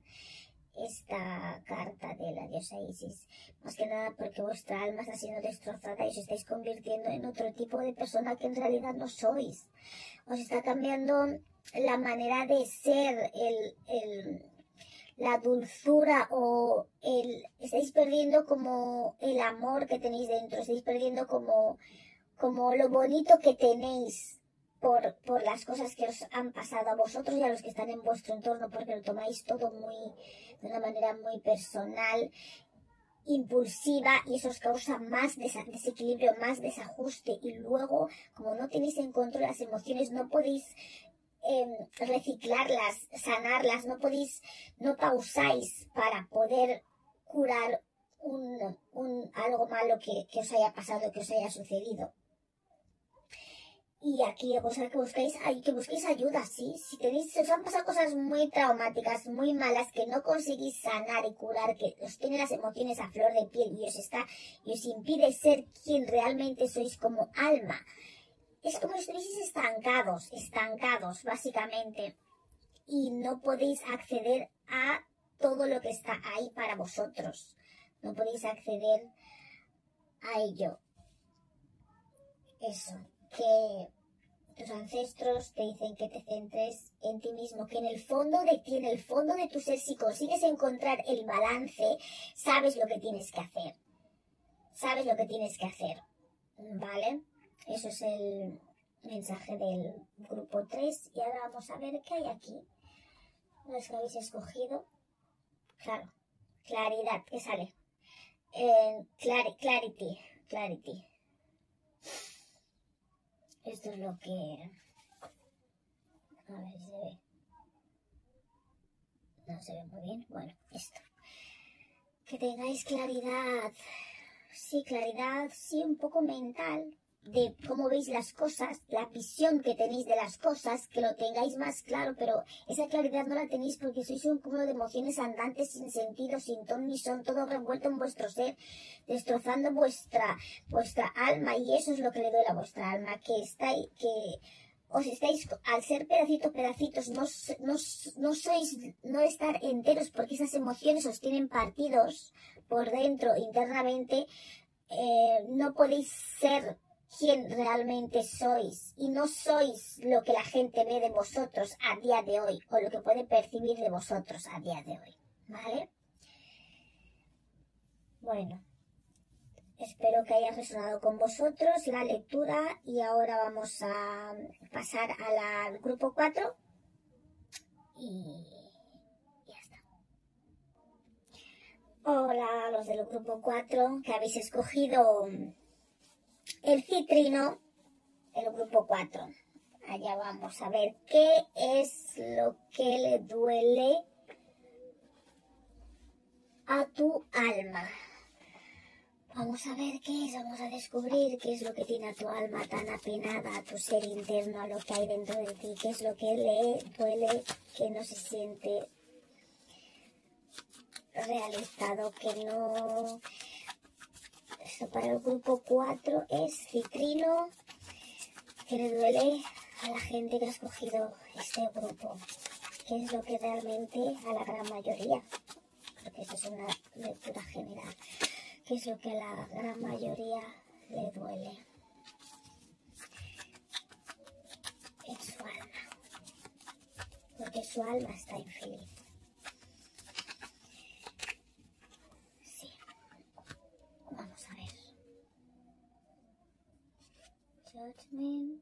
esta carta de la diosa Isis. Más que nada porque vuestra alma está siendo destrozada y os estáis convirtiendo en otro tipo de persona que en realidad no sois. Os está cambiando la manera de ser, el, el, la dulzura o el, estáis perdiendo como el amor que tenéis dentro, estáis perdiendo como, como lo bonito que tenéis por, por las cosas que os han pasado a vosotros y a los que están en vuestro entorno, porque lo tomáis todo muy, de una manera muy personal, impulsiva, y eso os causa más desequilibrio, más desajuste, y luego, como no tenéis en control las emociones, no podéis Em, reciclarlas, sanarlas, no podéis, no pausáis para poder curar un, un algo malo que, que, os haya pasado, que os haya sucedido. Y aquí sea, que busquéis, que busquéis ayuda, sí. Si tenéis, os han pasado cosas muy traumáticas, muy malas, que no conseguís sanar y curar, que os tiene las emociones a flor de piel y os está, y os impide ser quien realmente sois como alma es como si estuvieseis estancados, estancados, básicamente, y no podéis acceder a todo lo que está ahí para vosotros. No podéis acceder a ello. Eso, que tus ancestros te dicen que te centres en ti mismo, que en el fondo de ti, en el fondo de tu ser, si consigues encontrar el balance, sabes lo que tienes que hacer. Sabes lo que tienes que hacer. ¿Vale? Eso es el mensaje del grupo 3. Y ahora vamos a ver qué hay aquí. Los que habéis escogido. Claro. Claridad. ¿Qué sale? Eh, clarity. Clarity. Esto es lo que... A ver si se ve. No se ve muy bien. Bueno, esto. Que tengáis claridad. Sí, claridad, sí, un poco mental, de cómo veis las cosas, la visión que tenéis de las cosas, que lo tengáis más claro, pero esa claridad no la tenéis porque sois un cúmulo de emociones andantes sin sentido, sin ton ni son, todo revuelto en vuestro ser, destrozando vuestra, vuestra alma, y eso es lo que le duele a vuestra alma, que estáis, que os estáis, al ser pedacitos, pedacitos, no, no, no sois, no estar enteros porque esas emociones os tienen partidos por dentro, internamente, eh, no podéis ser quién realmente sois y no sois lo que la gente ve de vosotros a día de hoy o lo que puede percibir de vosotros a día de hoy. ¿Vale? Bueno, espero que haya resonado con vosotros la lectura y ahora vamos a pasar al grupo 4 y ya está. Hola, los del grupo 4 que habéis escogido el citrino, el grupo 4. Allá vamos a ver qué es lo que le duele a tu alma. Vamos a ver qué es, vamos a descubrir qué es lo que tiene a tu alma tan apenada, a tu ser interno, a lo que hay dentro de ti, qué es lo que le duele, que no se siente realizado, que no eso para el grupo 4 es citrino, que le duele a la gente que ha escogido este grupo, que es lo que realmente a la gran mayoría, porque esto es una lectura general, que es lo que a la gran mayoría le duele en su alma, porque su alma está infeliz. Judgment.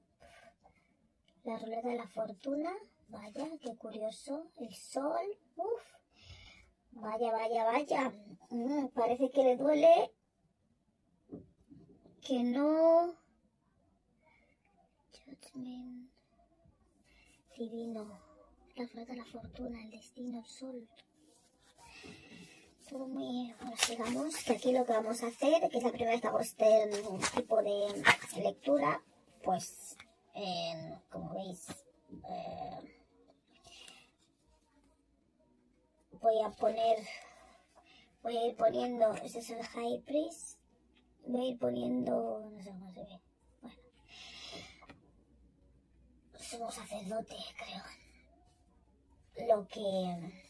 La ruleta de la fortuna. Vaya, qué curioso. El sol. Uf. Vaya, vaya, vaya. Mm, parece que le duele que no. Judgment. Divino. La flota, la fortuna, el destino, el sol. Muy. Bueno, sigamos. Que aquí lo que vamos a hacer, que es la primera vez que hago este tipo de lectura, pues, eh, como veis, eh, voy a poner, voy a ir poniendo, este es el High Priest, voy a ir poniendo, no sé cómo se ve, bueno, somos sacerdote, creo, lo que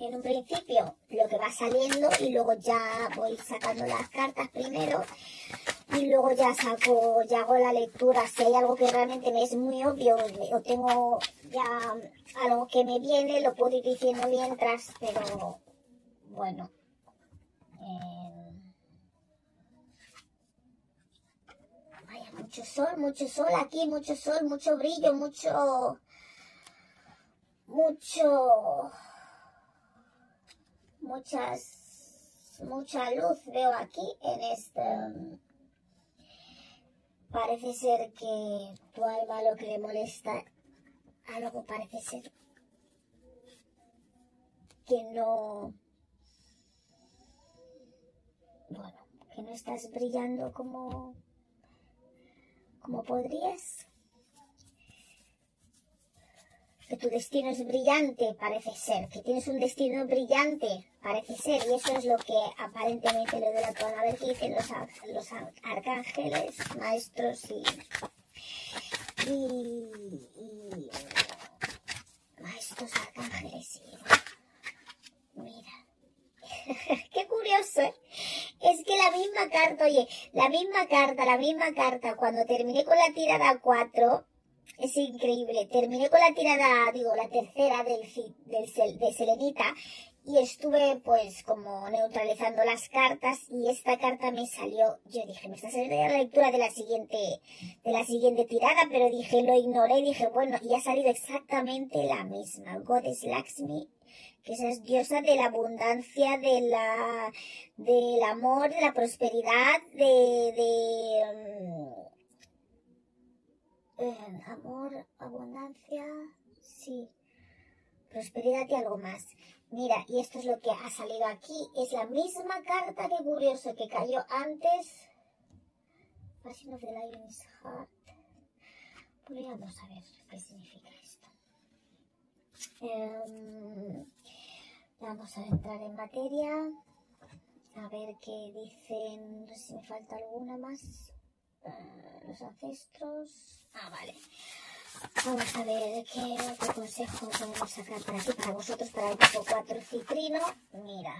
en un principio lo que va saliendo y luego ya voy sacando las cartas primero y luego ya saco, ya hago la lectura. Si hay algo que realmente me es muy obvio o tengo ya algo que me viene, lo puedo ir diciendo mientras, pero bueno. Eh, vaya, mucho sol, mucho sol aquí, mucho sol, mucho brillo, mucho... Mucho... Muchas... Mucha luz veo aquí en este Parece ser que tu alma lo que le molesta, algo parece ser que no, bueno, que no estás brillando como, como podrías. Que tu destino es brillante, parece ser, que tienes un destino brillante, parece ser, y eso es lo que aparentemente le duele a tu A ver dicen los, los arcángeles, maestros y, y, y maestros arcángeles y mira. qué curioso, ¿eh? Es que la misma carta, oye, la misma carta, la misma carta, cuando terminé con la tirada 4, es increíble. Terminé con la tirada, digo, la tercera del, del, de Selenita y estuve pues como neutralizando las cartas y esta carta me salió, yo dije, me está saliendo la lectura de la siguiente, de la siguiente tirada, pero dije, lo ignoré, dije, bueno, y ha salido exactamente la misma, Goddess Lakshmi, que es diosa de la abundancia, de la, del amor, de la prosperidad, de, de, mm, eh, amor, abundancia, sí, prosperidad y algo más. Mira, y esto es lo que ha salido aquí. Es la misma carta que curioso que cayó antes. Passion of the Lion's Heart. Podríamos a ver qué significa esto. Em, vamos a entrar en materia. A ver qué dicen. No sé si me falta alguna más. Eh, los ancestros. Ah, vale. Vamos a ver qué, consejo podemos sacar para aquí, para vosotros, para el grupo 4 citrino. Mira,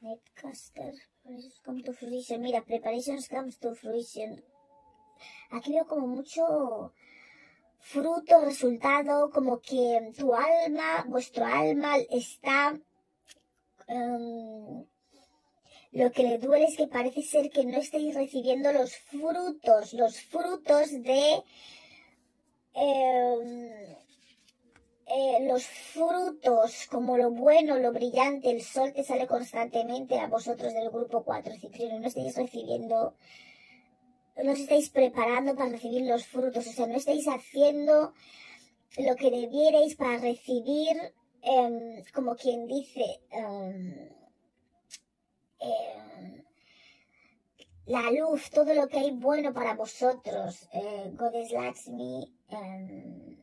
Netcaster, come to fruition. Mira, preparations comes to fruition. Aquí veo como mucho fruto, resultado, como que tu alma, vuestro alma está... Um, lo que le duele es que parece ser que no estáis recibiendo los frutos, los frutos de Em, eh, los frutos, como lo bueno, lo brillante, el sol te sale constantemente a vosotros del grupo 4 citrino, no estáis recibiendo, no os estáis preparando para recibir los frutos, o sea, no estáis haciendo lo que debierais para recibir, em, como quien dice, em, la luz, todo lo que hay bueno para vosotros, eh, Goddess Lakshmi, em,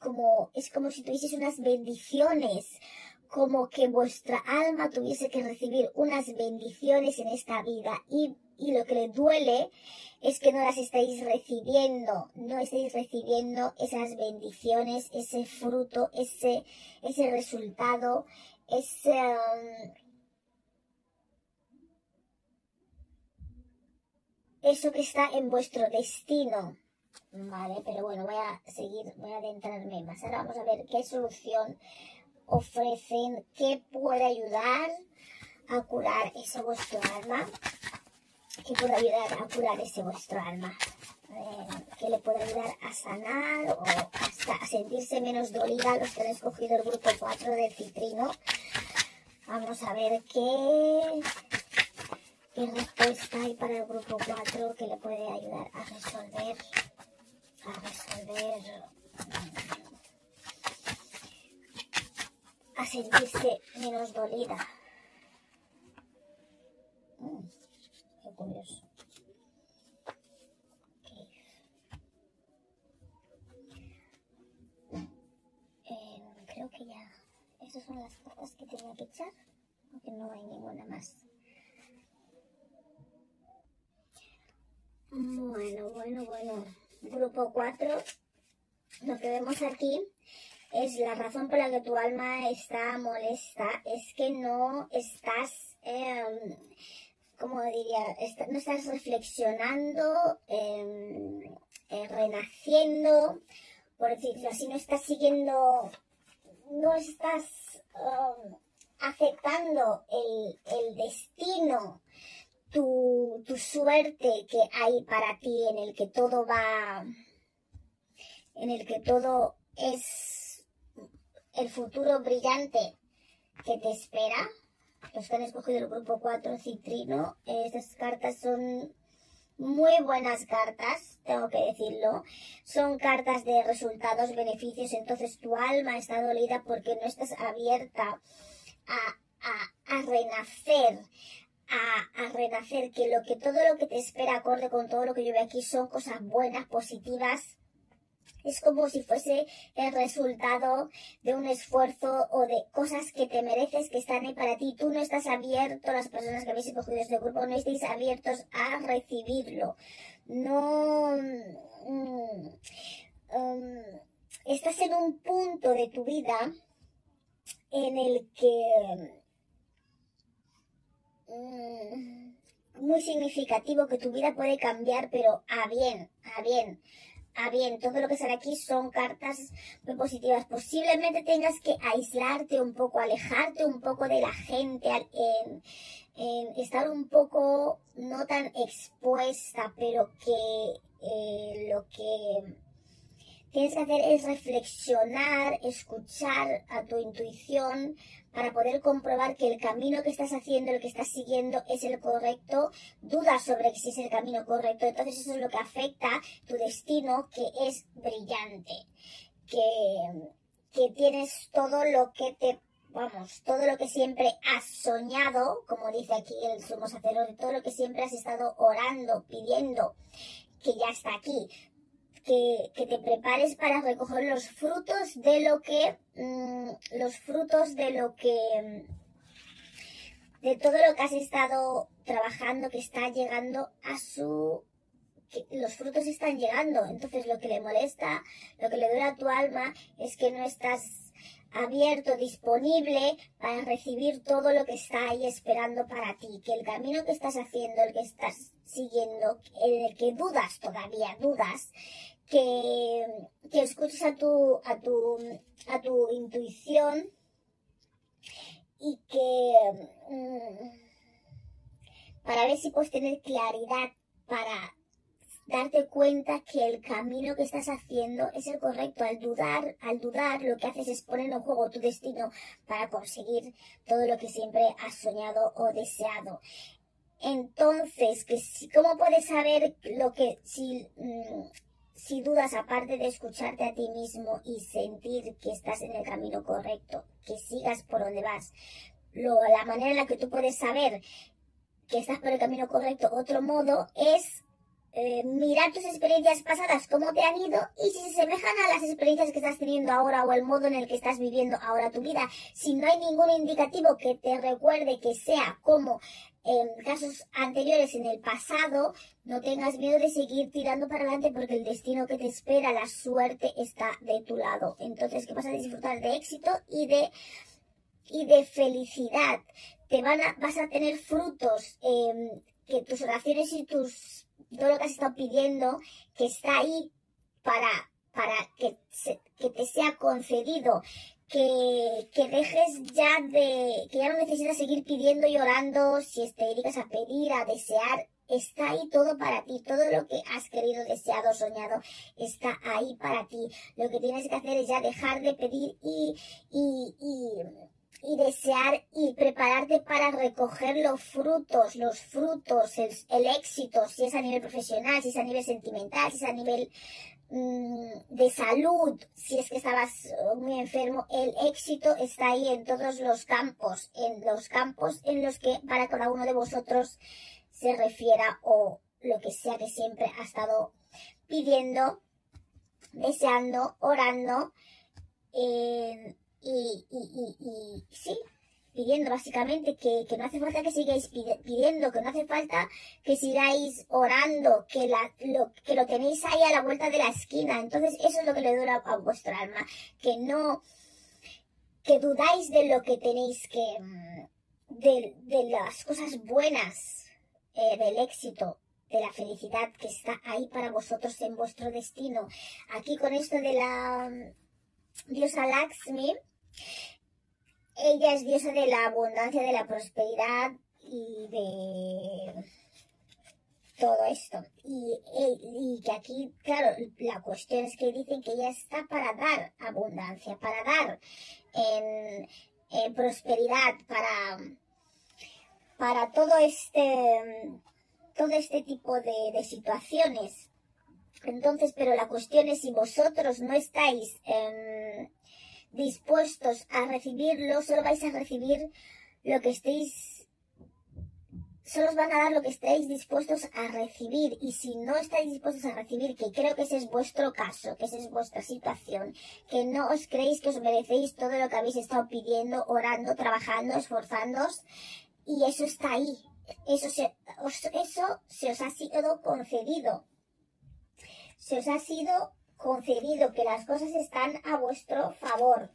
como, es como si tuvieseis unas bendiciones, como que vuestra alma tuviese que recibir unas bendiciones en esta vida. Y, y lo que le duele es que no las estáis recibiendo, no estáis recibiendo esas bendiciones, ese fruto, ese, ese resultado, ese, em, eso que está en vuestro destino. Vale, pero bueno, voy a seguir, voy a adentrarme más. Ahora vamos a ver qué solución ofrecen, qué puede ayudar a curar ese vuestro alma, qué puede ayudar a curar ese vuestro alma, eh, qué le puede ayudar a sanar o hasta a sentirse menos dolida los que han escogido el grupo 4 del citrino. Vamos a ver qué, qué respuesta hay para el grupo 4 que le puede ayudar a resolver, a resolver a sentirse menos dolida. Qué curioso. Eh, creo que ya esas son las cartas que tenía que echar, aunque no hay ninguna más. Bueno, bueno, bueno. Grupo 4. Lo que vemos aquí es la razón por la que tu alma está molesta, es que no estás, eh, ¿cómo diría? no estás reflexionando, em, eh, renaciendo, por decirlo así, no estás siguiendo, no estás em, aceptando el destino, tu, tu suerte que hay para ti, en el que todo va, en el que todo es el futuro brillante que te espera. Los que han escogido el grupo 4 Citrino, estas cartas son muy buenas cartas, tengo que decirlo. Son cartas de resultados, beneficios, entonces tu alma está dolida porque no estás abierta a, a, renacer, a, renacer, que lo que todo lo que te espera acorde con todo lo que yo veo aquí son cosas buenas, positivas, es como si fuese el resultado de un esfuerzo o de cosas que te mereces que están ahí para ti. Tú no estás abierto, las personas que habéis escogido este grupo, no estáis abiertos a recibirlo. No... Mm, um, estás en un punto de tu vida en el que... Mm, muy significativo que tu vida puede cambiar, pero a bien, a bien. Ah, bien, todo lo que sale aquí son cartas muy positivas. Posiblemente tengas que aislarte un poco, alejarte un poco de la gente, estar un poco no tan expuesta, pero que eh, lo que tienes que hacer es reflexionar, escuchar a tu intuición para poder comprobar que el camino que estás haciendo, el que estás siguiendo es el correcto, dudas sobre si es el camino correcto, entonces eso es lo que afecta tu destino que es brillante, que, que tienes todo lo que te vamos, todo lo que siempre has soñado, como dice aquí el sumo sacerdote, todo lo que siempre has estado orando, pidiendo, que ya está aquí que, te prepares para recoger los frutos de lo que, mm, los frutos de lo que, de todo lo que has estado trabajando que está llegando a su, los frutos están llegando. Entonces lo que le molesta, lo que le duele a tu alma es que no estás abierto, disponible para recibir todo lo que está ahí esperando para ti, que el camino que estás haciendo, el que estás siguiendo, en el que dudas todavía, dudas, que, que escuches a tu, a tu, a tu intuición y que mm, para ver si puedes tener claridad para darte cuenta que el camino que estás haciendo es el correcto. Al dudar, al dudar, lo que haces es poner en juego tu destino para conseguir todo lo que siempre has soñado o deseado. Entonces, que si, ¿cómo puedes saber lo que, si, mm, si dudas, aparte de escucharte a ti mismo y sentir que estás en el camino correcto, que sigas por donde vas, lo, la manera en la que tú puedes saber que estás por el camino correcto, otro modo, es eh, mirar tus experiencias pasadas, cómo te han ido y si se semejan a las experiencias que estás teniendo ahora o el modo en el que estás viviendo ahora tu vida. Si no hay ningún indicativo que te recuerde que sea como en casos anteriores en el pasado, no tengas miedo de seguir tirando para adelante porque el destino que te espera, la suerte está de tu lado. Entonces, que vas a disfrutar de éxito y de, y de felicidad. Te van a, vas a tener frutos, em, que tus oraciones y tus, todo lo que has estado pidiendo, que está ahí para, para que, que te sea concedido, que, que, dejes ya de, que ya no necesitas seguir pidiendo y orando, si te dedicas a pedir, a desear, está ahí todo para ti, todo lo que has querido, deseado, soñado, está ahí para ti. Lo que tienes que hacer es ya dejar de pedir y, y, y, y desear y prepararte para recoger los frutos, los frutos, el, éxito, si es a nivel profesional, si es a nivel sentimental, si es a nivel Mm, de salud, si es que estabas eh, muy enfermo, el éxito está ahí en todos los campos, en los campos en los que para cada uno de vosotros se refiera o lo que sea que siempre ha estado pidiendo, deseando, orando, eh, y, y, y, y sí, pidiendo básicamente que, que, no hace falta que sigáis pidiendo, que no hace falta que sigáis orando, que, la, lo, que lo tenéis ahí a la vuelta de la esquina. Entonces eso es lo que le dura a vuestro alma, que no, que dudáis de lo que tenéis que, mm, de, de las cosas buenas, eh, del éxito, de la felicidad que está ahí para vosotros en vuestro destino. Aquí con esto de la mm, diosa Lakshmi, ella es diosa de la abundancia, de la prosperidad y de todo esto. Y, que aquí, claro, la cuestión es que dicen que ella está para dar abundancia, para dar en, prosperidad, para, para todo este, todo este tipo de, de situaciones. Entonces, pero la cuestión es si vosotros no estáis dispuestos a recibirlo, solo vais a recibir lo que estéis, solo os van a dar lo que estéis dispuestos a recibir. Y si no estáis dispuestos a recibir, que creo que ese es vuestro caso, que esa es vuestra situación, que no os creéis que os merecéis todo lo que habéis estado pidiendo, orando, trabajando, esforzándoos, y eso está ahí. Eso se, eso se os ha sido concedido. Se os ha sido concedido, que las cosas están a vuestro favor,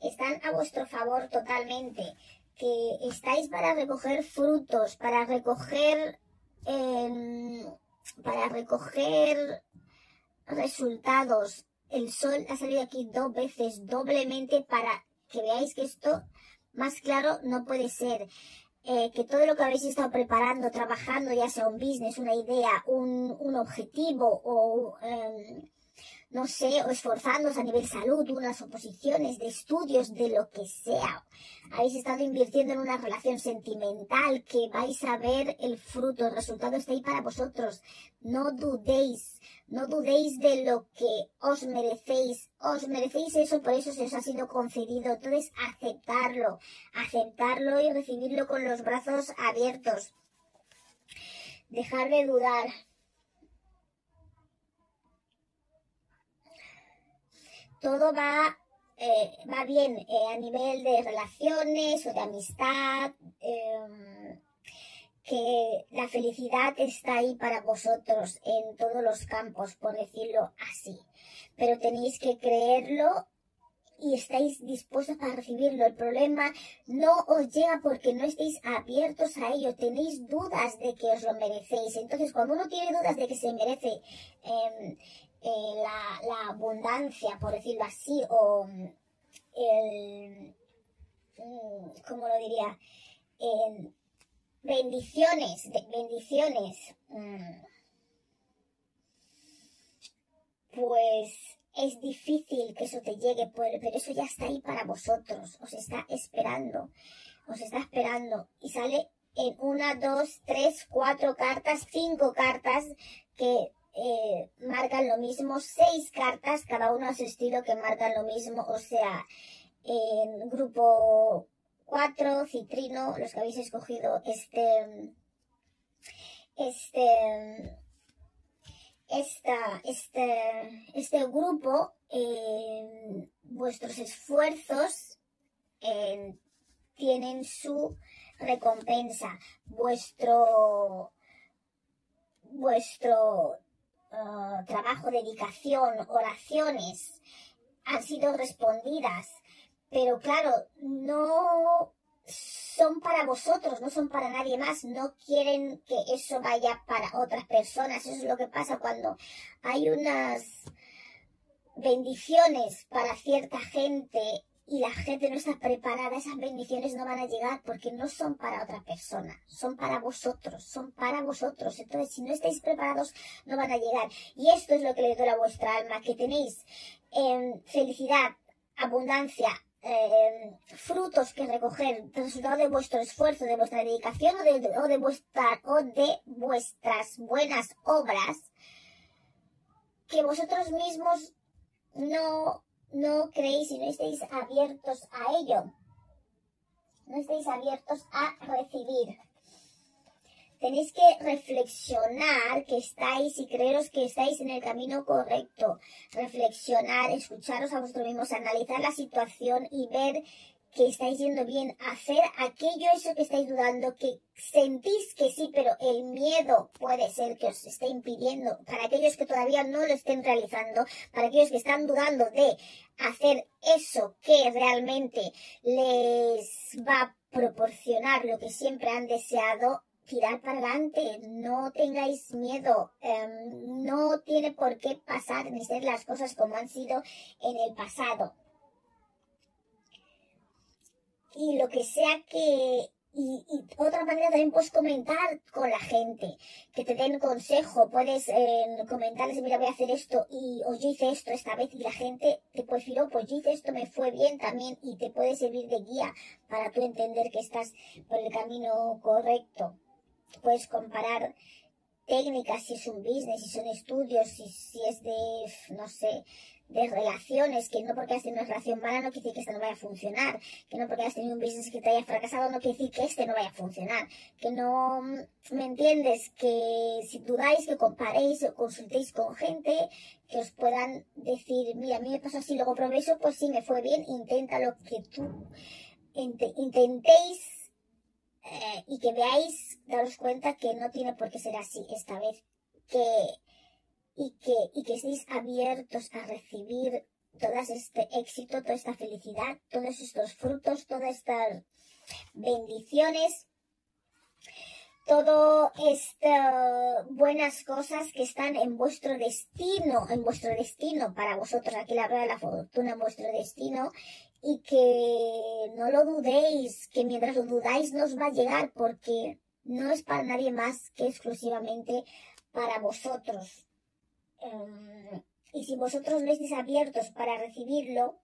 están a vuestro favor totalmente, que estáis para recoger frutos, para recoger, em, para recoger resultados. El sol ha salido aquí dos veces, doblemente, para que veáis que esto más claro no puede ser. Eh, que todo lo que habéis estado preparando, trabajando, ya sea un business, una idea, un, un objetivo o eh, no sé, o esforzándose a nivel salud, unas oposiciones de estudios, de lo que sea. Habéis estado invirtiendo en una relación sentimental que vais a ver el fruto, el resultado está ahí para vosotros. No dudéis, no dudéis de lo que os merecéis. Os merecéis eso, por eso se os ha sido concedido. Entonces, aceptarlo, aceptarlo y recibirlo con los brazos abiertos. Dejar de dudar. Todo va, eh, va bien eh, a nivel de relaciones o de amistad, em, que la felicidad está ahí para vosotros en todos los campos, por decirlo así. Pero tenéis que creerlo y estáis dispuestos a recibirlo. El problema no os llega porque no estéis abiertos a ello, tenéis dudas de que os lo merecéis. Entonces, cuando uno tiene dudas de que se merece eh, eh, la, abundancia, por decirlo así, o el, mm, ¿cómo lo diría? bendiciones, bendiciones, mm, pues es difícil que eso te llegue, pero eso ya está ahí para vosotros, os está esperando, os está esperando y sale en una, dos, tres, cuatro cartas, cinco cartas que eh, marcan lo mismo, seis cartas, cada uno a su estilo que marcan lo mismo, o sea, en grupo 4, Citrino, los que habéis escogido este, este, esta, este, este grupo, vuestros esfuerzos tienen su recompensa, vuestro, vuestro Ah, trabajo, dedicación, oraciones han sido respondidas, pero claro, no son para vosotros, no son para nadie más, no quieren que eso vaya para otras personas, eso es lo que pasa cuando hay unas bendiciones para cierta gente y la gente no está preparada, esas bendiciones no van a llegar porque no son para otra persona, son para vosotros, son para vosotros. Entonces, si no estáis preparados, no van a llegar. Y esto es lo que le doy a vuestra alma, que tenéis eh, felicidad, abundancia, eh, frutos que recoger, resultado de vuestro esfuerzo, de vuestra dedicación o de, o de, vuestra, o de vuestras buenas obras, que vosotros mismos no no creéis y no estéis abiertos a ello. No estéis abiertos a recibir. Tenéis que reflexionar que estáis y creeros que estáis en el camino correcto. Reflexionar, escucharos a vosotros mismos, analizar la situación y ver que estáis yendo bien, hacer aquello eso que estáis dudando, que sentís que sí, pero el miedo puede ser que os esté impidiendo, para aquellos que todavía no lo estén realizando, para aquellos que están dudando de hacer eso que realmente les va a proporcionar lo que siempre han deseado, tirar para adelante, no tengáis miedo, em, no tiene por qué pasar ni ser las cosas como han sido en el pasado y lo que sea que... Y, otra manera también puedes comentar con la gente, que te den consejo, puedes eh, comentarles, mira, voy a hacer esto y o yo hice esto esta vez y la gente te puede decir, oh, pues yo hice esto, me fue bien también y te puede servir de guía para tú entender que estás por el camino correcto. Puedes comparar técnicas, si es un business, si son estudios, si, si es de, no sé, de relaciones, que no porque has tenido una relación mala no quiere decir que esta no vaya a funcionar, que no porque has tenido un business que te haya fracasado no quiere decir que este no vaya a funcionar, que no, ¿me entiendes? Que si dudáis, que comparéis o consultéis con gente que os puedan decir, mira, a mí me pasó así, luego probé eso, pues sí, me fue bien, intenta lo que tú intentéis eh, y que veáis, daros cuenta que no tiene por qué ser así esta vez, que y que, y que estéis abiertos a recibir todo este éxito, toda esta felicidad, todos estos frutos, todas estas bendiciones, todo estas buenas cosas que están en vuestro destino, en vuestro destino para vosotros, aquí la rueda de la fortuna en vuestro destino, y que no lo dudéis, que mientras lo dudáis no os va a llegar porque no es para nadie más que exclusivamente para vosotros. Em, y si vosotros no estáis abiertos para recibirlo,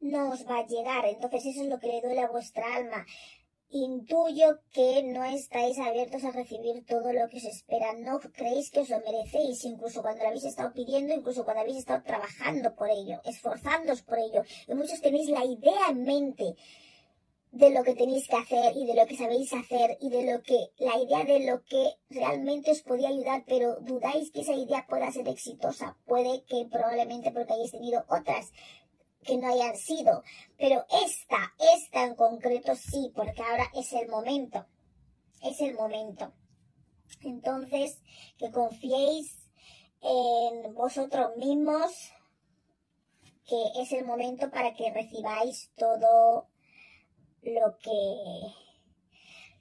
no os va a llegar. Entonces eso es lo que le duele a vuestra alma. Intuyo que no estáis abiertos a recibir todo lo que os espera. No creéis que os lo merecéis, incluso cuando lo habéis estado pidiendo, incluso cuando habéis estado trabajando por ello, esforzándoos por ello. Y muchos tenéis la idea en mente de lo que tenéis que hacer y de lo que sabéis hacer y de lo que, la idea de lo que realmente os podía ayudar, pero dudáis que esa idea pueda ser exitosa. Puede que probablemente porque hayáis tenido otras que no hayan sido, pero esta, esta en concreto sí, porque ahora es el momento, es el momento. Entonces, que confiéis en vosotros mismos, que es el momento para que recibáis todo lo que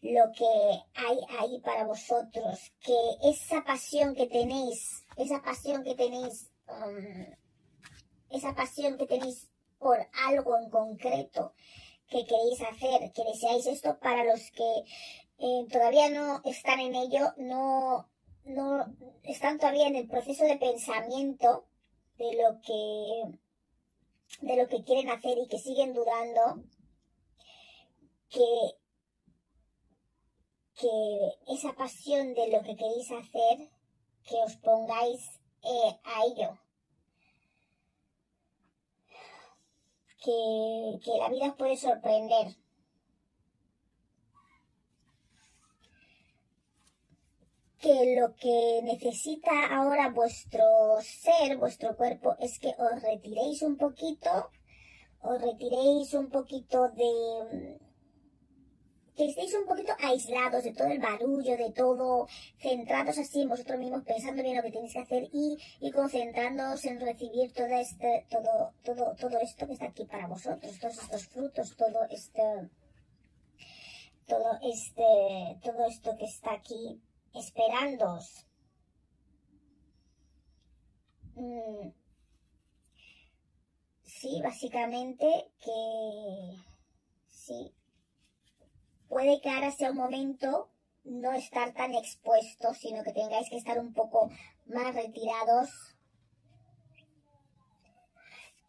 lo que hay ahí para vosotros, que esa pasión que tenéis, esa pasión que tenéis, um, esa pasión que tenéis por algo en concreto que queréis hacer, que deseáis esto para los que eh, todavía no están en ello, no, no están todavía en el proceso de pensamiento de lo que de lo que quieren hacer y que siguen dudando, que, que esa pasión de lo que queréis hacer, que os pongáis eh, a ello. Que, que la vida os puede sorprender. que lo que necesita ahora vuestro ser, vuestro cuerpo, es que os retiréis un poquito, os retiréis un poquito de, que estéis un poquito aislados de todo el barullo, de todo, centrados así en vosotros mismos, pensando bien lo que tenéis que hacer y, y concentrándoos en recibir todo este, todo, todo, todo esto que está aquí para vosotros, todos estos frutos, todo este, todo este, todo esto que está aquí esperándoos. mm, sí, básicamente que sí, puede que ahora sea un momento no estar tan expuestos, sino que tengáis que estar un poco más retirados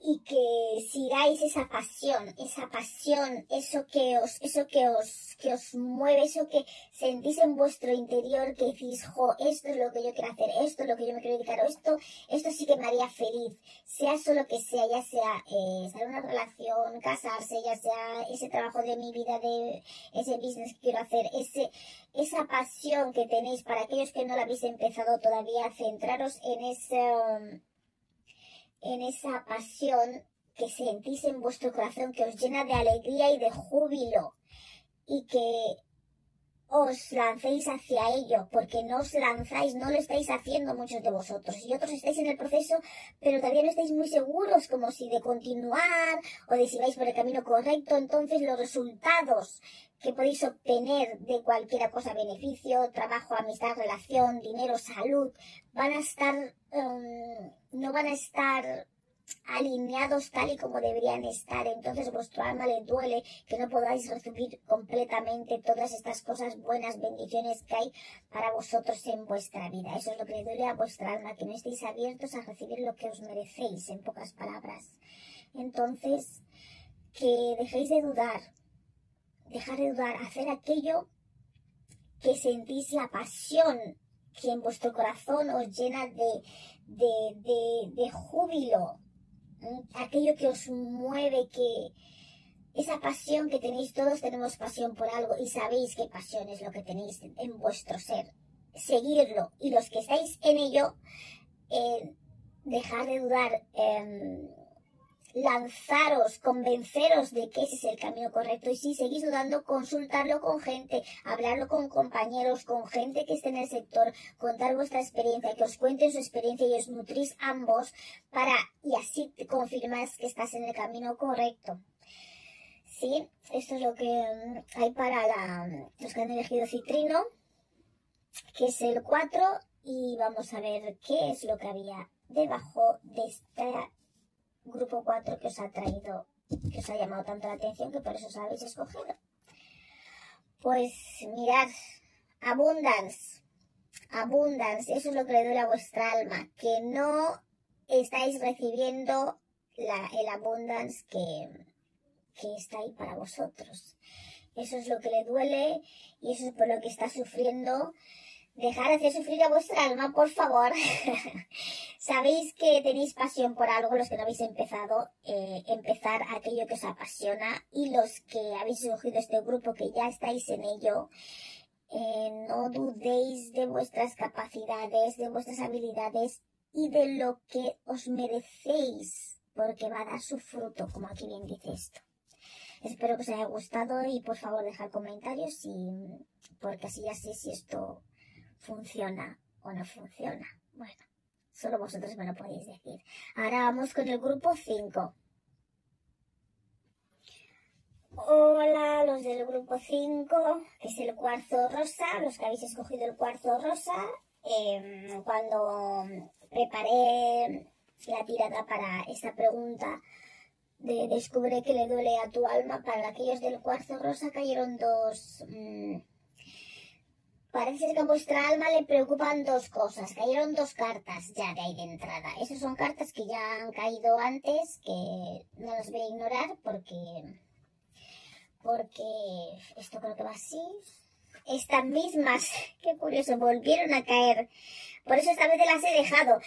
y que sigáis esa pasión, esa pasión, eso que os, eso que os, que os mueve, eso que sentís en vuestro interior, que decís, jo, esto es lo que yo quiero hacer, esto es lo que yo me quiero dedicar, esto, esto sí que me haría feliz, sea eso lo que sea, ya sea eh, estar en una relación, casarse, ya sea ese trabajo de mi vida, de ese business que quiero hacer, ese, esa pasión que tenéis para aquellos que no la habéis empezado todavía, centraros en ese, en esa pasión que sentís en vuestro corazón, que os llena de alegría y de júbilo, y que os lancéis hacia ello, porque no os lanzáis, no lo estáis haciendo muchos de vosotros, y otros estáis en el proceso, pero todavía no estáis muy seguros como si de continuar o de si vais por el camino correcto, entonces los resultados que podéis obtener de cualquier cosa, beneficio, trabajo, amistad, relación, dinero, salud, van a estar, em, no van a estar alineados tal y como deberían estar. Entonces vuestro alma le duele que no podáis recibir completamente todas estas cosas buenas, bendiciones que hay para vosotros en vuestra vida. Eso es lo que le duele a vuestra alma, que no estéis abiertos a recibir lo que os merecéis, en pocas palabras. Entonces, que dejéis de dudar, dejar de dudar, hacer aquello que sentís la pasión que en vuestro corazón os llena de, de, de, de júbilo, aquello que os mueve, que esa pasión que tenéis, todos tenemos pasión por algo y sabéis qué pasión es lo que tenéis en vuestro ser. Seguirlo y los que estáis en ello, eh, dejar de dudar, em, lanzaros, convenceros de que ese es el camino correcto y si seguís dudando, consultarlo con gente, hablarlo con compañeros, con gente que esté en el sector, contar vuestra experiencia, que os cuenten su experiencia y os nutrís ambos para, y así confirmas que estás en el camino correcto. Sí, esto es lo que mm, hay para la, los que han elegido citrino, que es el 4, y vamos a ver qué es lo que había debajo de esta grupo 4 que os ha traído, que os ha llamado tanto la atención que por eso os habéis escogido. Pues mirad, abundance, abundance, eso es lo que le duele a vuestra alma, que no estáis recibiendo la, el abundance que, que está ahí para vosotros. Eso es lo que le duele y eso es por lo que está sufriendo Dejar de hacer sufrir a vuestra alma, por favor. Sabéis que tenéis pasión por algo, los que no habéis empezado, eh, empezar aquello que os apasiona y los que habéis escogido este grupo, que ya estáis en ello, eh, no dudéis de vuestras capacidades, de vuestras habilidades y de lo que os merecéis, porque va a dar su fruto, como aquí bien dice esto. Espero que os haya gustado y por favor dejad comentarios y porque así ya sé si esto funciona o no funciona. Bueno, solo vosotros me lo podéis decir. Ahora vamos con el grupo 5. Hola, los del grupo 5, que es el cuarzo rosa, los que habéis escogido el cuarzo rosa. Em, cuando preparé la tirada para esta pregunta de descubre que le duele a tu alma, para aquellos del cuarzo rosa cayeron dos... Mm, Parece que a vuestra alma le preocupan dos cosas. Cayeron dos cartas ya de ahí de entrada. Esas son cartas que ya han caído antes, que no las voy a ignorar porque... Porque esto creo que va así. Estas mismas, qué curioso, volvieron a caer. Por eso esta vez las he dejado.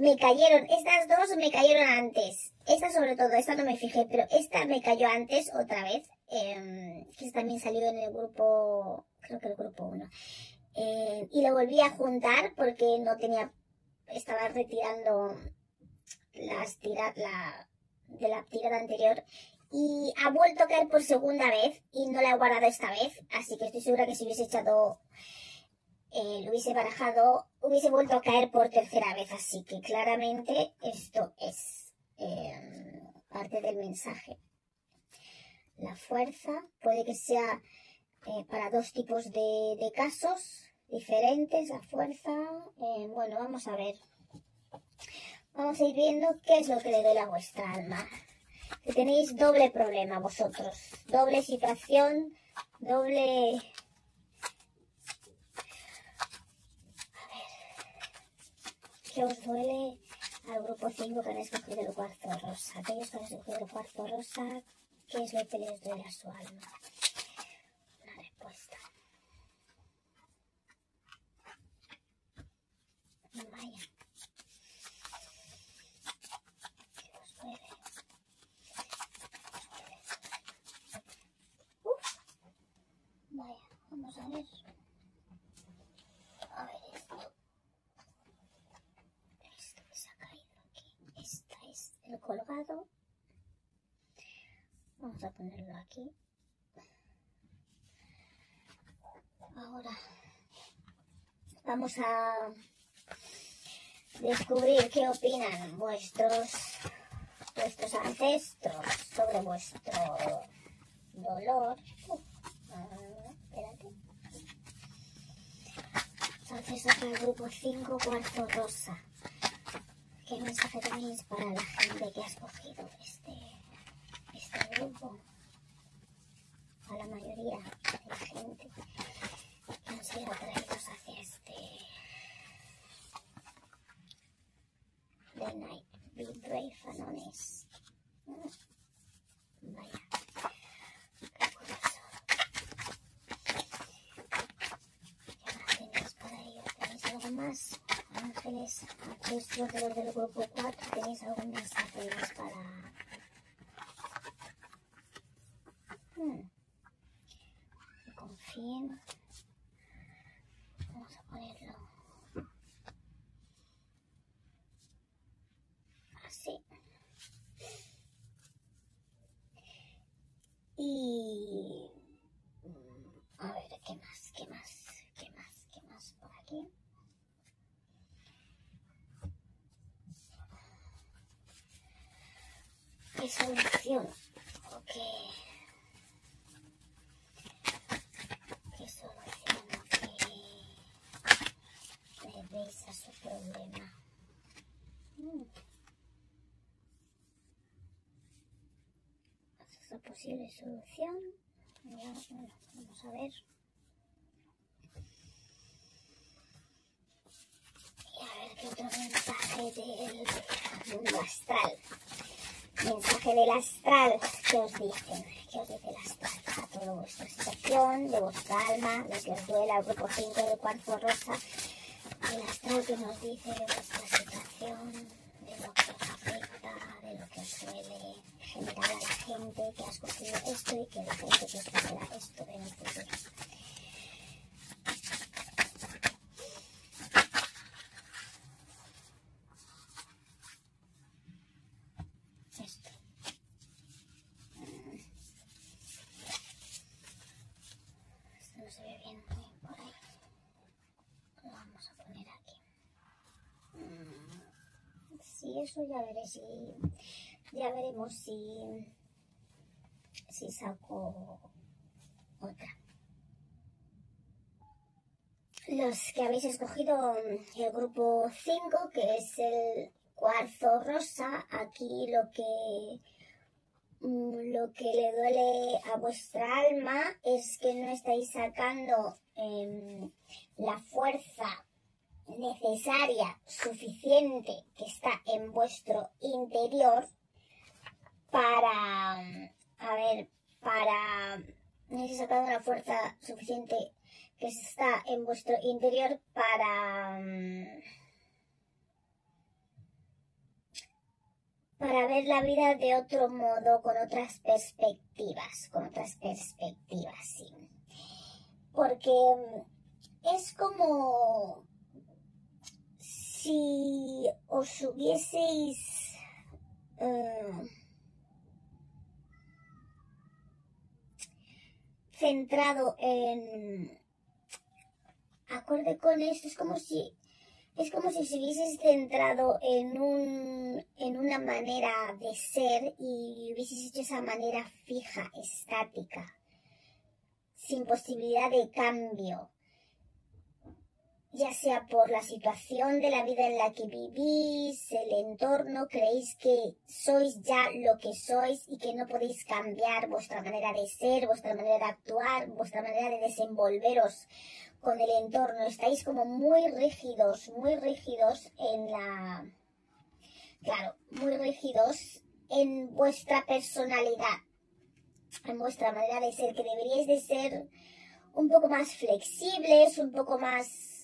Me cayeron, estas dos me cayeron antes. Esta sobre todo, esta no me fijé, pero esta me cayó antes otra vez. Eh, que también salió en el grupo creo que el grupo 1. Eh, y lo volví a juntar porque no tenía, estaba retirando las tiras, la, de la tirada anterior y ha vuelto a caer por segunda vez y no la he guardado esta vez, así que estoy segura que si hubiese echado, eh, lo hubiese barajado, hubiese vuelto a caer por tercera vez, así que claramente esto es eh, parte del mensaje. La fuerza puede que sea eh, para dos tipos de, casos diferentes, la fuerza. Eh, bueno, vamos a ver. vamos a ir viendo qué es lo que le duele a vuestra alma. Que tenéis doble problema vosotros, doble situación, doble... A ver, ¿qué os duele al grupo 5 que han escogido el cuarzo rosa? Aquellos que han escogido el cuarzo rosa, ¿qué es lo que les duele a su alma? Una respuesta. Vaya. Vamos a ver. A ver esto. Esto que se ha caído aquí. Este es el colgado. Vamos a ponerlo Ahora vamos a descubrir qué opinan vuestros vuestros ancestros sobre vuestro dolor. Entonces para el grupo 5, cuarto rosa. ¿Qué mensaje tenéis para la gente que ha escogido este, este grupo? A la mayoría de la gente que han sido atraídos hacia este The Night. Be brave and honest. Vaya. más, ángeles, aquí los del grupo 4, tenéis algún mensaje más para... Hmm. Vamos a ponerlo así. Y... Mm, a ver, ¿qué más? ¿Qué más? ¿Qué más? ¿Qué más por aquí? ¿Qué solución? Ok. ¿Qué solución que le veis a su problema? Mm. ¿Es una posible solución? Vamos a ver. Y a ver qué otro mensaje del mundo astral mensaje del astral que os dicen, que os dice el astral a toda vuestra situación, de vuestra alma, lo que os duele al grupo 5 de cuarzo rosa, el astral que nos dice de vuestra situación, de lo que os afecta, de lo que os suele generar a la gente que ha escogido esto y que la gente que escogerá esto en el futuro. Ya veré si, ya veremos si, si saco otra. Los que habéis escogido el grupo 5, que es el cuarzo rosa, aquí lo que mm, lo que le duele a vuestra alma es que no estáis sacando em, la fuerza necesaria, suficiente, que está en vuestro interior para, a ver, para, necesitáis sacar una fuerza suficiente que está en vuestro interior para, para ver la vida de otro modo, con otras perspectivas, con otras perspectivas, sí. Porque es como si os hubieseis eh, centrado en acorde con esto es como si es como si os hubieseis centrado en un en una manera de ser y hubieseis hecho esa manera fija estática sin posibilidad de cambio ya sea por la situación de la vida en la que vivís, el entorno, creéis que sois ya lo que sois y que no podéis cambiar vuestra manera de ser, vuestra manera de actuar, vuestra manera de desenvolveros con el entorno. Estáis como muy rígidos, muy rígidos en la... Claro, muy rígidos en vuestra personalidad, en vuestra manera de ser, que deberíais de ser un poco más flexibles, un poco más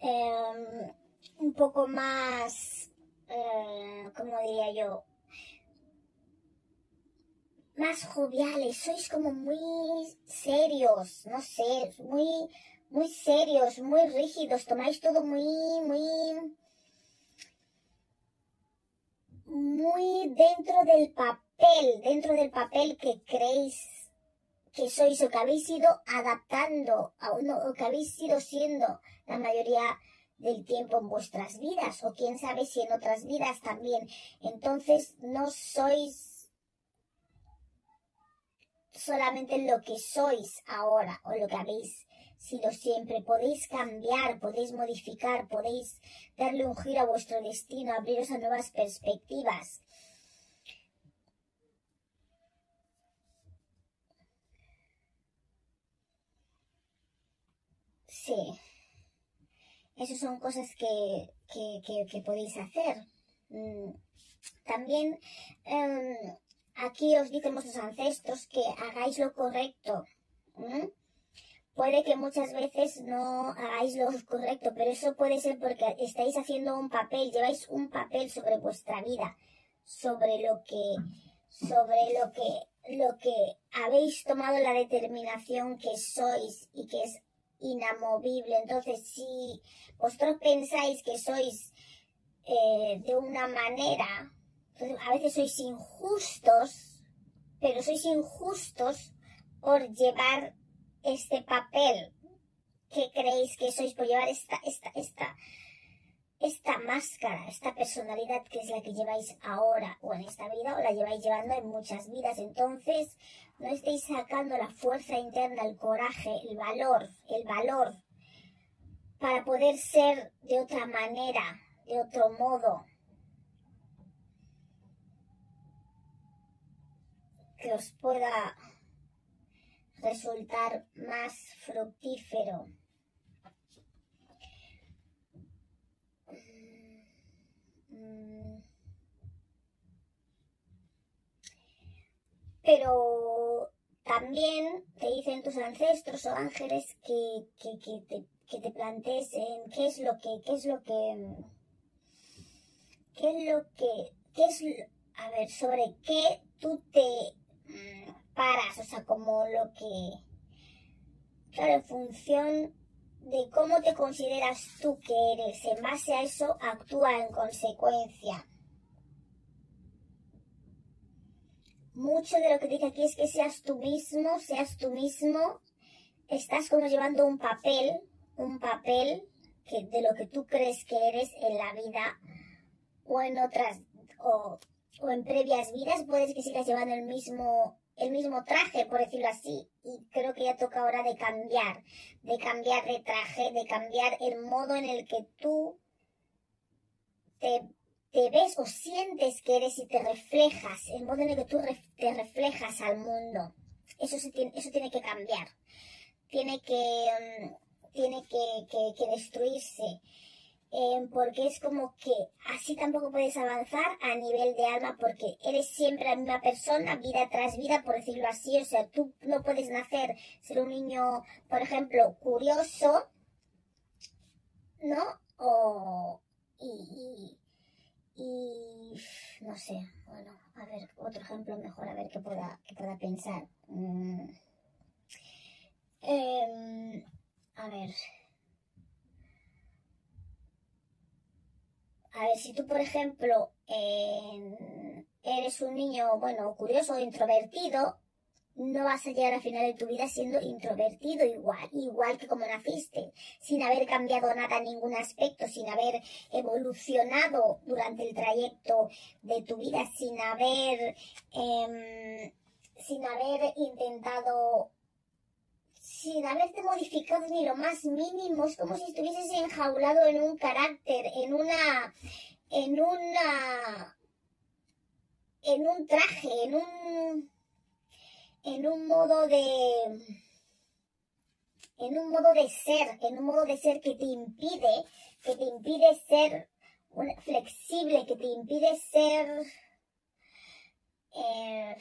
Em, un poco más, eh, como diría yo, más joviales, sois como muy serios, no sé, muy, muy serios, muy rígidos, tomáis todo muy, muy, muy dentro del papel, dentro del papel que creéis que sois o que habéis ido adaptando, o que habéis ido siendo la mayoría del tiempo en vuestras vidas o quién sabe si en otras vidas también. Entonces no sois solamente lo que sois ahora o lo que habéis sido siempre. Podéis cambiar, podéis modificar, podéis darle un giro a vuestro destino, abriros a nuevas perspectivas. Sí. Esas son cosas que, podéis hacer. Mm, también em, aquí os dicen vuestros ancestros que hagáis lo correcto. Puede que muchas veces no hagáis lo correcto, pero eso puede ser porque estáis haciendo un papel, lleváis un papel sobre vuestra vida, sobre lo que, sobre lo que, lo que habéis tomado la determinación que sois y que es inamovible. Entonces, si vosotros pensáis que sois eh, de una manera, a veces sois injustos, pero sois injustos por llevar este papel que creéis que sois, por llevar esta, esta, esta, esta máscara, esta personalidad que es la que lleváis ahora o en esta vida o la lleváis llevando en muchas vidas. Entonces, no estéis sacando la fuerza interna, el coraje, el valor, el valor para poder ser de otra manera, de otro modo. Que os pueda resultar más fructífero. Pero también te dicen tus ancestros o ángeles que, te, plantees en qué es lo que, qué es lo que, qué es lo que, qué es, a ver, sobre qué tú te mm, paras, o sea, como lo que, claro, en función de cómo te consideras tú que eres, en base a eso actúa en consecuencia. Mucho de lo que dice aquí es que seas tú mismo, seas tú mismo, estás como llevando un papel, un papel que de lo que tú crees que eres en la vida o en otras o, en previas vidas puedes que sigas llevando el mismo el mismo traje, por decirlo así, y creo que ya toca ahora de cambiar, de cambiar de traje, de cambiar el modo en el que tú te te ves o sientes que eres y te reflejas, el modo en el que tú te reflejas al mundo. Eso, se tiene, eso tiene que cambiar. Tiene que, mm, tiene que, destruirse. Em, porque es como que así tampoco puedes avanzar a nivel de alma porque eres siempre la misma persona, vida tras vida, por decirlo así. O sea, tú no puedes nacer, ser un niño, por ejemplo, curioso, ¿no? O, no sé, bueno, a ver, otro ejemplo mejor, a ver qué pueda, qué pueda pensar. Mm. Em, a ver. A ver, si tú, por ejemplo, eres un niño, bueno, curioso o introvertido, no vas a llegar al final de tu vida siendo introvertido igual, igual que como naciste, sin haber cambiado nada en ningún aspecto, sin haber evolucionado durante el trayecto de tu vida, sin haber, em, sin haber intentado sin haberte modificado ni lo más mínimo. Es como si estuvieses enjaulado en un carácter, en una, en una, en un traje, en un, en un modo de, en un modo de ser, en un modo de ser que te impide, que te impide ser flexible, que te impide ser eh,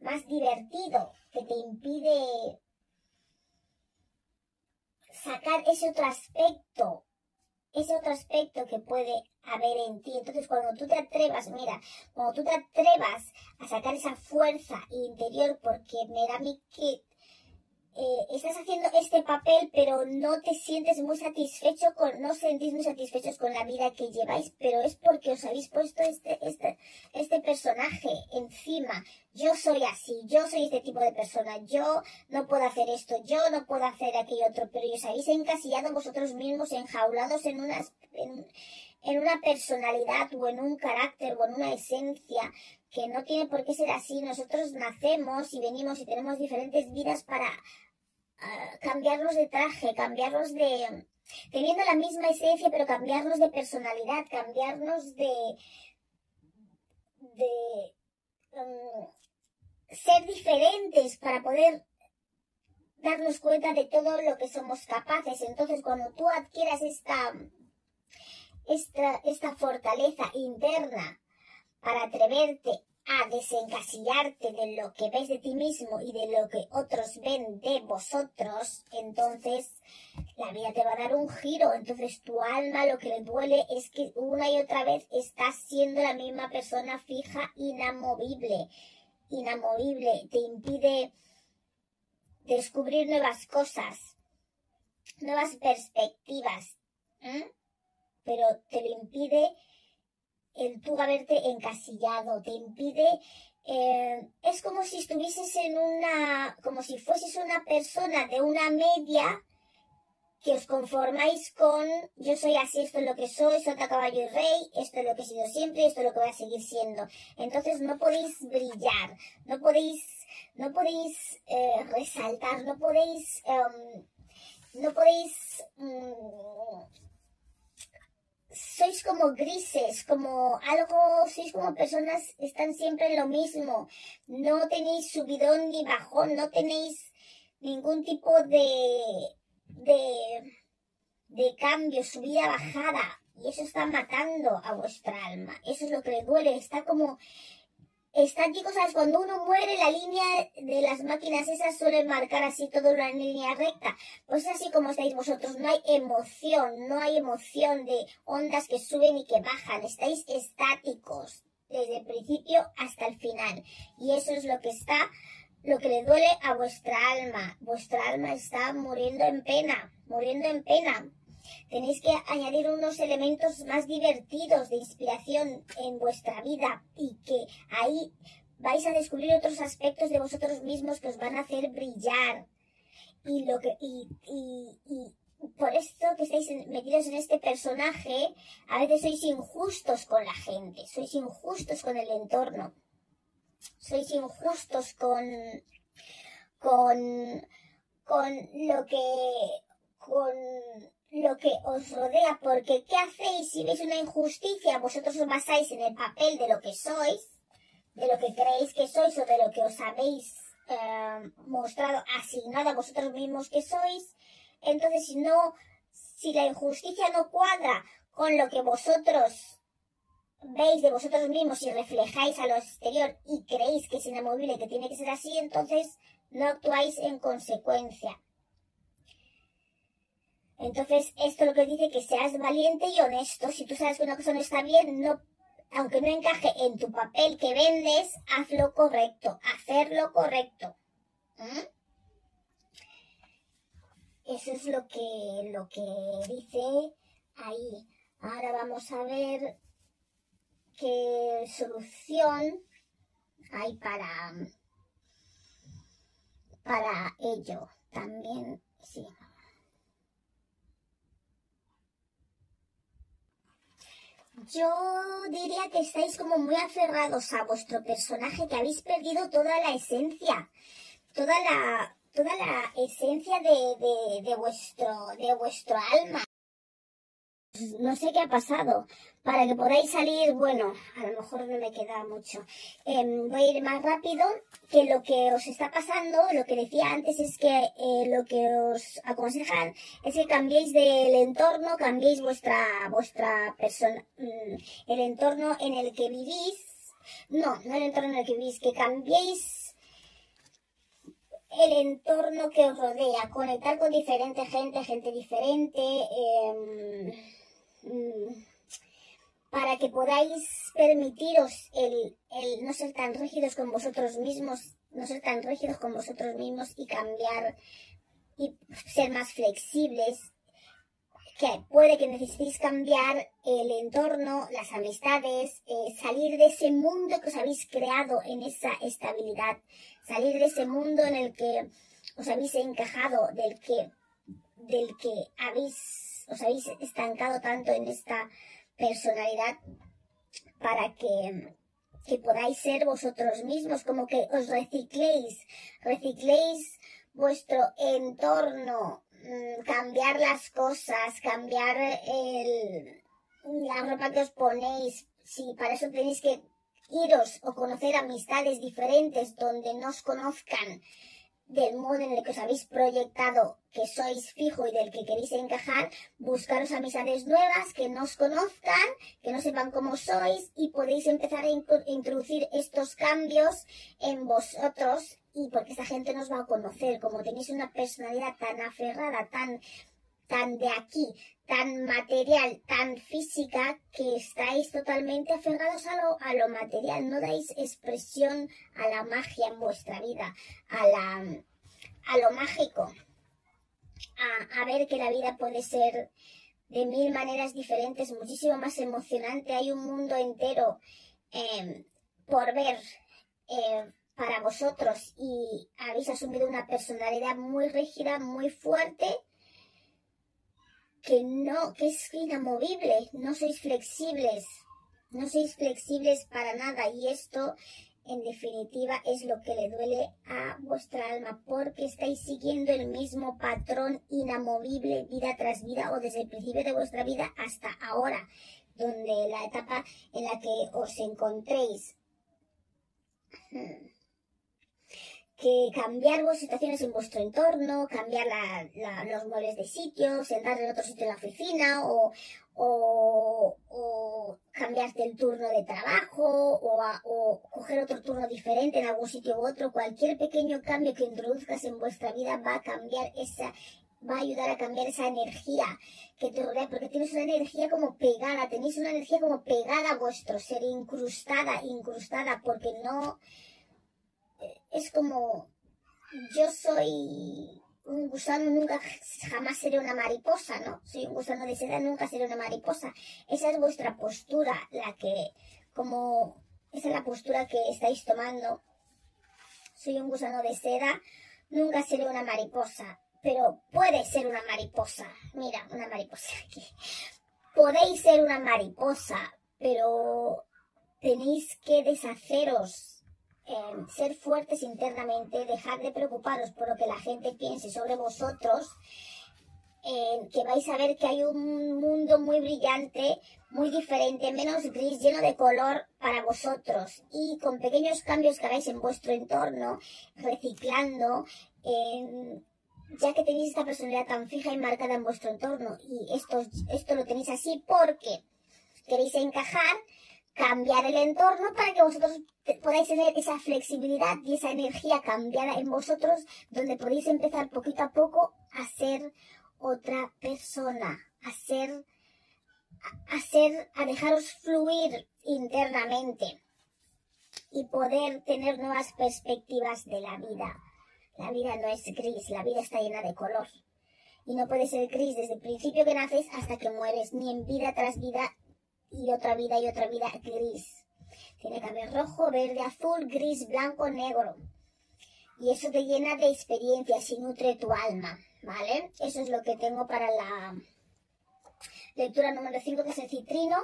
más divertido, que te impide sacar ese otro aspecto, ese otro aspecto que puede haber en ti. Entonces, cuando tú te atrevas, mira, cuando tú te atrevas a sacar esa fuerza interior, porque me da a mí que eh, estás haciendo este papel, pero no te sientes muy satisfecho con, no sentís muy satisfechos con la vida que lleváis, pero es porque os habéis puesto este, este, este personaje encima. Yo soy así, yo soy este tipo de persona, yo no puedo hacer esto, yo no puedo hacer aquello otro, pero os habéis encasillado vosotros mismos, enjaulados en unas, en, en una personalidad o en un carácter o en una esencia que no tiene por qué ser así. Nosotros nacemos y venimos y tenemos diferentes vidas para cambiarlos de traje, cambiarlos de... teniendo la misma esencia, pero cambiarnos de personalidad, cambiarnos de... de... Um, ser diferentes para poder darnos cuenta de todo lo que somos capaces. Entonces, cuando tú adquieras esta, esta, esta fortaleza interna para atreverte a desencasillarte de lo que ves de ti mismo y de lo que otros ven de vosotros, entonces la vida te va a dar un giro. Entonces tu alma lo que le duele es que una y otra vez estás siendo la misma persona fija, inamovible. Inamovible. Te impide descubrir nuevas cosas, nuevas perspectivas. Pero te lo impide el tú haberte encasillado, te impide, eh, es como si estuvieses en una, como si fueses una persona de una media que os conformáis con yo soy así, esto es lo que soy, sota caballo y rey, esto es lo que he sido siempre, esto es lo que voy a seguir siendo. Entonces no podéis brillar, no podéis, no podéis eh, resaltar, no podéis, em, no podéis mm, sois como grises, como algo, sois como personas, están siempre en lo mismo. No tenéis subidón ni bajón, no tenéis ningún tipo de, de, de cambio, subida, bajada. Y eso está matando a vuestra alma. Eso es lo que le duele. Está como estático, ¿sabes? Cuando uno muere, la línea de las máquinas esas suele marcar así toda una línea recta. Pues así como estáis vosotros, no hay emoción, no hay emoción de ondas que suben y que bajan, estáis estáticos desde el principio hasta el final. Y eso es lo que está, lo que le duele a vuestra alma. Vuestra alma está muriendo en pena, muriendo en pena. Tenéis que añadir unos elementos más divertidos de inspiración en vuestra vida y que ahí vais a descubrir otros aspectos de vosotros mismos que os van a hacer brillar. Y lo que, y, y, y por esto que estáis metidos en este personaje, a veces sois injustos con la gente, sois injustos con el entorno, sois injustos con, con, con lo que, con lo que os rodea, porque ¿qué hacéis si veis una injusticia? Vosotros os basáis en el papel de lo que sois, de lo que creéis que sois o de lo que os habéis eh, mostrado asignado a vosotros mismos que sois. Entonces, si no, si la injusticia no cuadra con lo que vosotros veis de vosotros mismos y reflejáis a lo exterior y creéis que es inamovible, que tiene que ser así, entonces no actuáis en consecuencia. Entonces, esto lo que dice que seas valiente y honesto. Si tú sabes que una cosa no está bien, no, aunque no encaje en tu papel que vendes, haz lo correcto, hacerlo correcto. ¿Mm? Eso es lo que, lo que dice ahí. Ahora vamos a ver qué solución hay para, para ello. También, sí. Yo diría que estáis como muy aferrados a vuestro personaje, que habéis perdido toda la esencia, toda la, toda la esencia de, de, vuestro, de vuestro alma. No sé qué ha pasado. Para que podáis salir, bueno, a lo mejor no me queda mucho. Em, voy a ir más rápido. Que lo que os está pasando, lo que decía antes, es que eh, lo que os aconsejan es que cambiéis del entorno, cambiéis vuestra, vuestra persona, mm, el entorno en el que vivís. No, no el entorno en el que vivís, que cambiéis el entorno que os rodea, conectar con diferente gente, gente diferente. Mm, para que podáis permitiros el, el no ser tan rígidos con vosotros mismos, no ser tan rígidos con vosotros mismos y cambiar y ser más flexibles, que puede que necesitéis cambiar el entorno, las amistades, eh, salir de ese mundo que os habéis creado en esa estabilidad, salir de ese mundo en el que os habéis encajado, del que, del que habéis os habéis estancado tanto en esta personalidad para que, que podáis ser vosotros mismos, como que os recicléis, recicléis vuestro entorno, mm, cambiar las cosas, cambiar el, la ropa que os ponéis, si para eso tenéis que iros o conocer amistades diferentes donde no os conozcan, del modo en el que os habéis proyectado que sois fijo y del que queréis encajar, buscaros amistades nuevas que no os conozcan, que no sepan cómo sois y podéis empezar a introducir estos cambios en vosotros y porque esta gente nos va a conocer, como tenéis una personalidad tan aferrada, tan tan de aquí, tan material, tan física, que estáis totalmente aferrados a lo, a lo material, no dais expresión a la magia en vuestra vida, a, la, a lo mágico, a, a ver que la vida puede ser de mil maneras diferentes, muchísimo más emocionante, hay un mundo entero em, por ver. Eh, para vosotros y habéis asumido una personalidad muy rígida, muy fuerte, que no, que es inamovible, no sois flexibles, no sois flexibles para nada y esto en definitiva es lo que le duele a vuestra alma porque estáis siguiendo el mismo patrón inamovible vida tras vida o desde el principio de vuestra vida hasta ahora, donde la etapa en la que os encontréis. Hmm que cambiar situaciones en vuestro entorno, cambiar los muebles de sitio, sentar en otro sitio en la oficina o, o, cambiarte el turno de trabajo o, o, coger otro turno diferente en algún sitio u otro. Cualquier pequeño cambio que introduzcas en vuestra vida va a cambiar esa, va a ayudar a cambiar esa energía que te rodea, porque tienes una energía como pegada, tenéis una energía como pegada a vuestro ser, incrustada, incrustada, porque no, es como, yo soy un gusano, nunca jamás seré una mariposa, ¿no? Soy un gusano de seda, nunca seré una mariposa. Esa es vuestra postura, la que, como, esa es la postura que estáis tomando. Soy un gusano de seda, nunca seré una mariposa, pero puede ser una mariposa. Mira, una mariposa aquí. Podéis ser una mariposa, pero tenéis que deshaceros ser fuertes internamente, dejar de preocuparos por lo que la gente piense sobre vosotros, que vais a ver que hay un mundo muy brillante, muy diferente, menos gris, lleno de color para vosotros. Y con pequeños cambios que hagáis en vuestro entorno, reciclando, ya que tenéis esta personalidad tan fija y marcada en vuestro entorno. Y esto, esto lo tenéis así porque queréis encajar, cambiar el entorno para que vosotros podáis tener esa flexibilidad y esa energía cambiada en vosotros, donde podéis empezar poquito a poco a ser otra persona, a ser, a ser, a dejaros fluir internamente y poder tener nuevas perspectivas de la vida. La vida no es gris, la vida está llena de color. Y no puede ser gris desde el principio que naces hasta que mueres, ni en vida tras vida y otra vida y otra vida gris. Tiene que haber rojo, verde, azul, gris, blanco, negro. Y eso te llena de experiencias y nutre tu alma, ¿vale? Eso es lo que tengo para la lectura número 5, que es el citrino.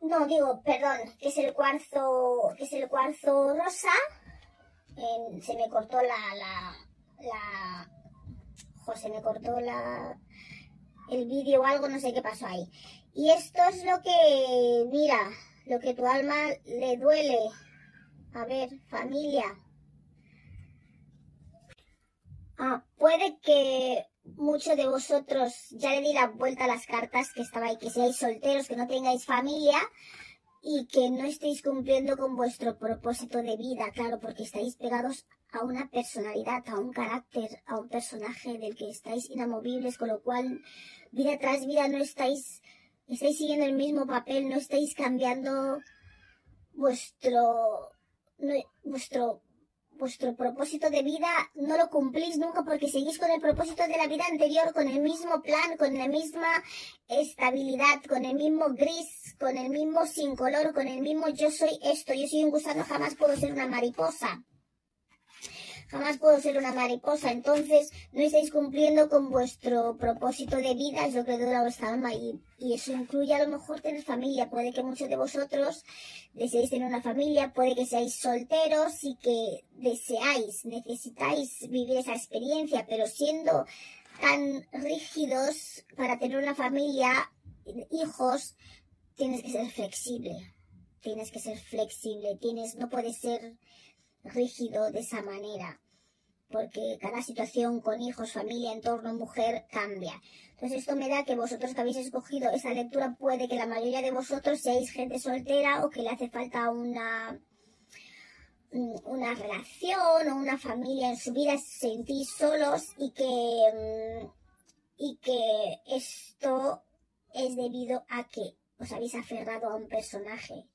No, digo, perdón, que es el cuarzo, que es el cuarzo rosa. se me cortó la, la, la... Me cortó la... el vídeo o algo, no sé qué pasó ahí. Y esto es lo que, mira, lo que tu alma le duele. A ver, familia. Ah, puede que muchos de vosotros ya le di la vuelta a las cartas que estaba que seáis solteros, que no tengáis familia y que no estéis cumpliendo con vuestro propósito de vida, claro, porque estáis pegados a una personalidad, a un carácter, a un personaje del que estáis inamovibles, con lo cual vida tras vida no estáis, estáis siguiendo el mismo papel, no estáis cambiando vuestro, vuestro vuestro propósito de vida no lo cumplís nunca porque seguís con el propósito de la vida anterior, con el mismo plan, con la misma estabilidad, con el mismo gris, con el mismo sin color, con el mismo yo soy esto, yo soy un gusano, jamás puedo ser una mariposa jamás puedo ser una mariposa. Entonces, no estáis cumpliendo con vuestro propósito de vida, es lo que dura vuestra alma. Y, y eso incluye a lo mejor tener familia. Puede que muchos de vosotros deseéis tener una familia, puede que seáis solteros y que deseáis, necesitáis vivir esa experiencia, pero siendo tan rígidos para tener una familia, hijos, tienes que ser flexible. Tienes que ser flexible, tienes, no puedes ser rígido de esa manera, porque cada situación con hijos, familia, entorno, mujer cambia. Entonces esto me da que vosotros que habéis escogido esa lectura puede que la mayoría de vosotros seáis gente soltera o que le hace falta una una relación o una familia en su vida, sentís solos y que, mm, y que esto es debido a que os habéis aferrado a un personaje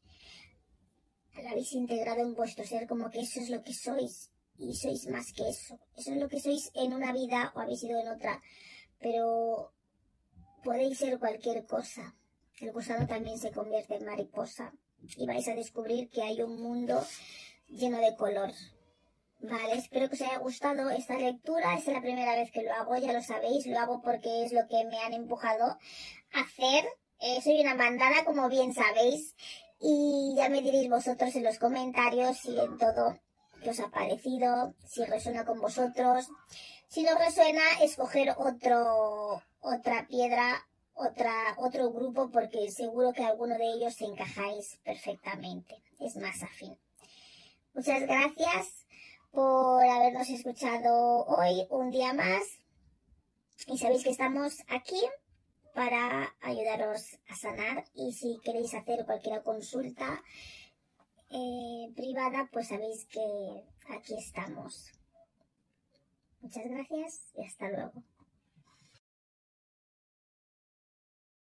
la habéis integrado en vuestro ser como que eso es lo que sois y sois más que eso. Eso es lo que sois en una vida o habéis sido en otra. Pero podéis ser cualquier cosa. El gusano también se convierte en mariposa y vais a descubrir que hay un mundo lleno de color. Vale, espero que os haya gustado esta lectura. Es la primera vez que lo hago, ya lo sabéis. Lo hago porque es lo que me han empujado a hacer. Eh, soy una bandada, como bien sabéis. Y ya me diréis vosotros en los comentarios si en todo que os ha parecido, si resuena con vosotros. Si no resuena, escoger otro, otra piedra, otra, otro grupo, porque seguro que alguno de ellos se encajáis perfectamente. Es más afín. Muchas gracias por habernos escuchado hoy, un día más. Y sabéis que estamos aquí para ayudaros a sanar y si queréis hacer cualquier consulta eh, privada, pues sabéis que aquí estamos. Muchas gracias y hasta luego.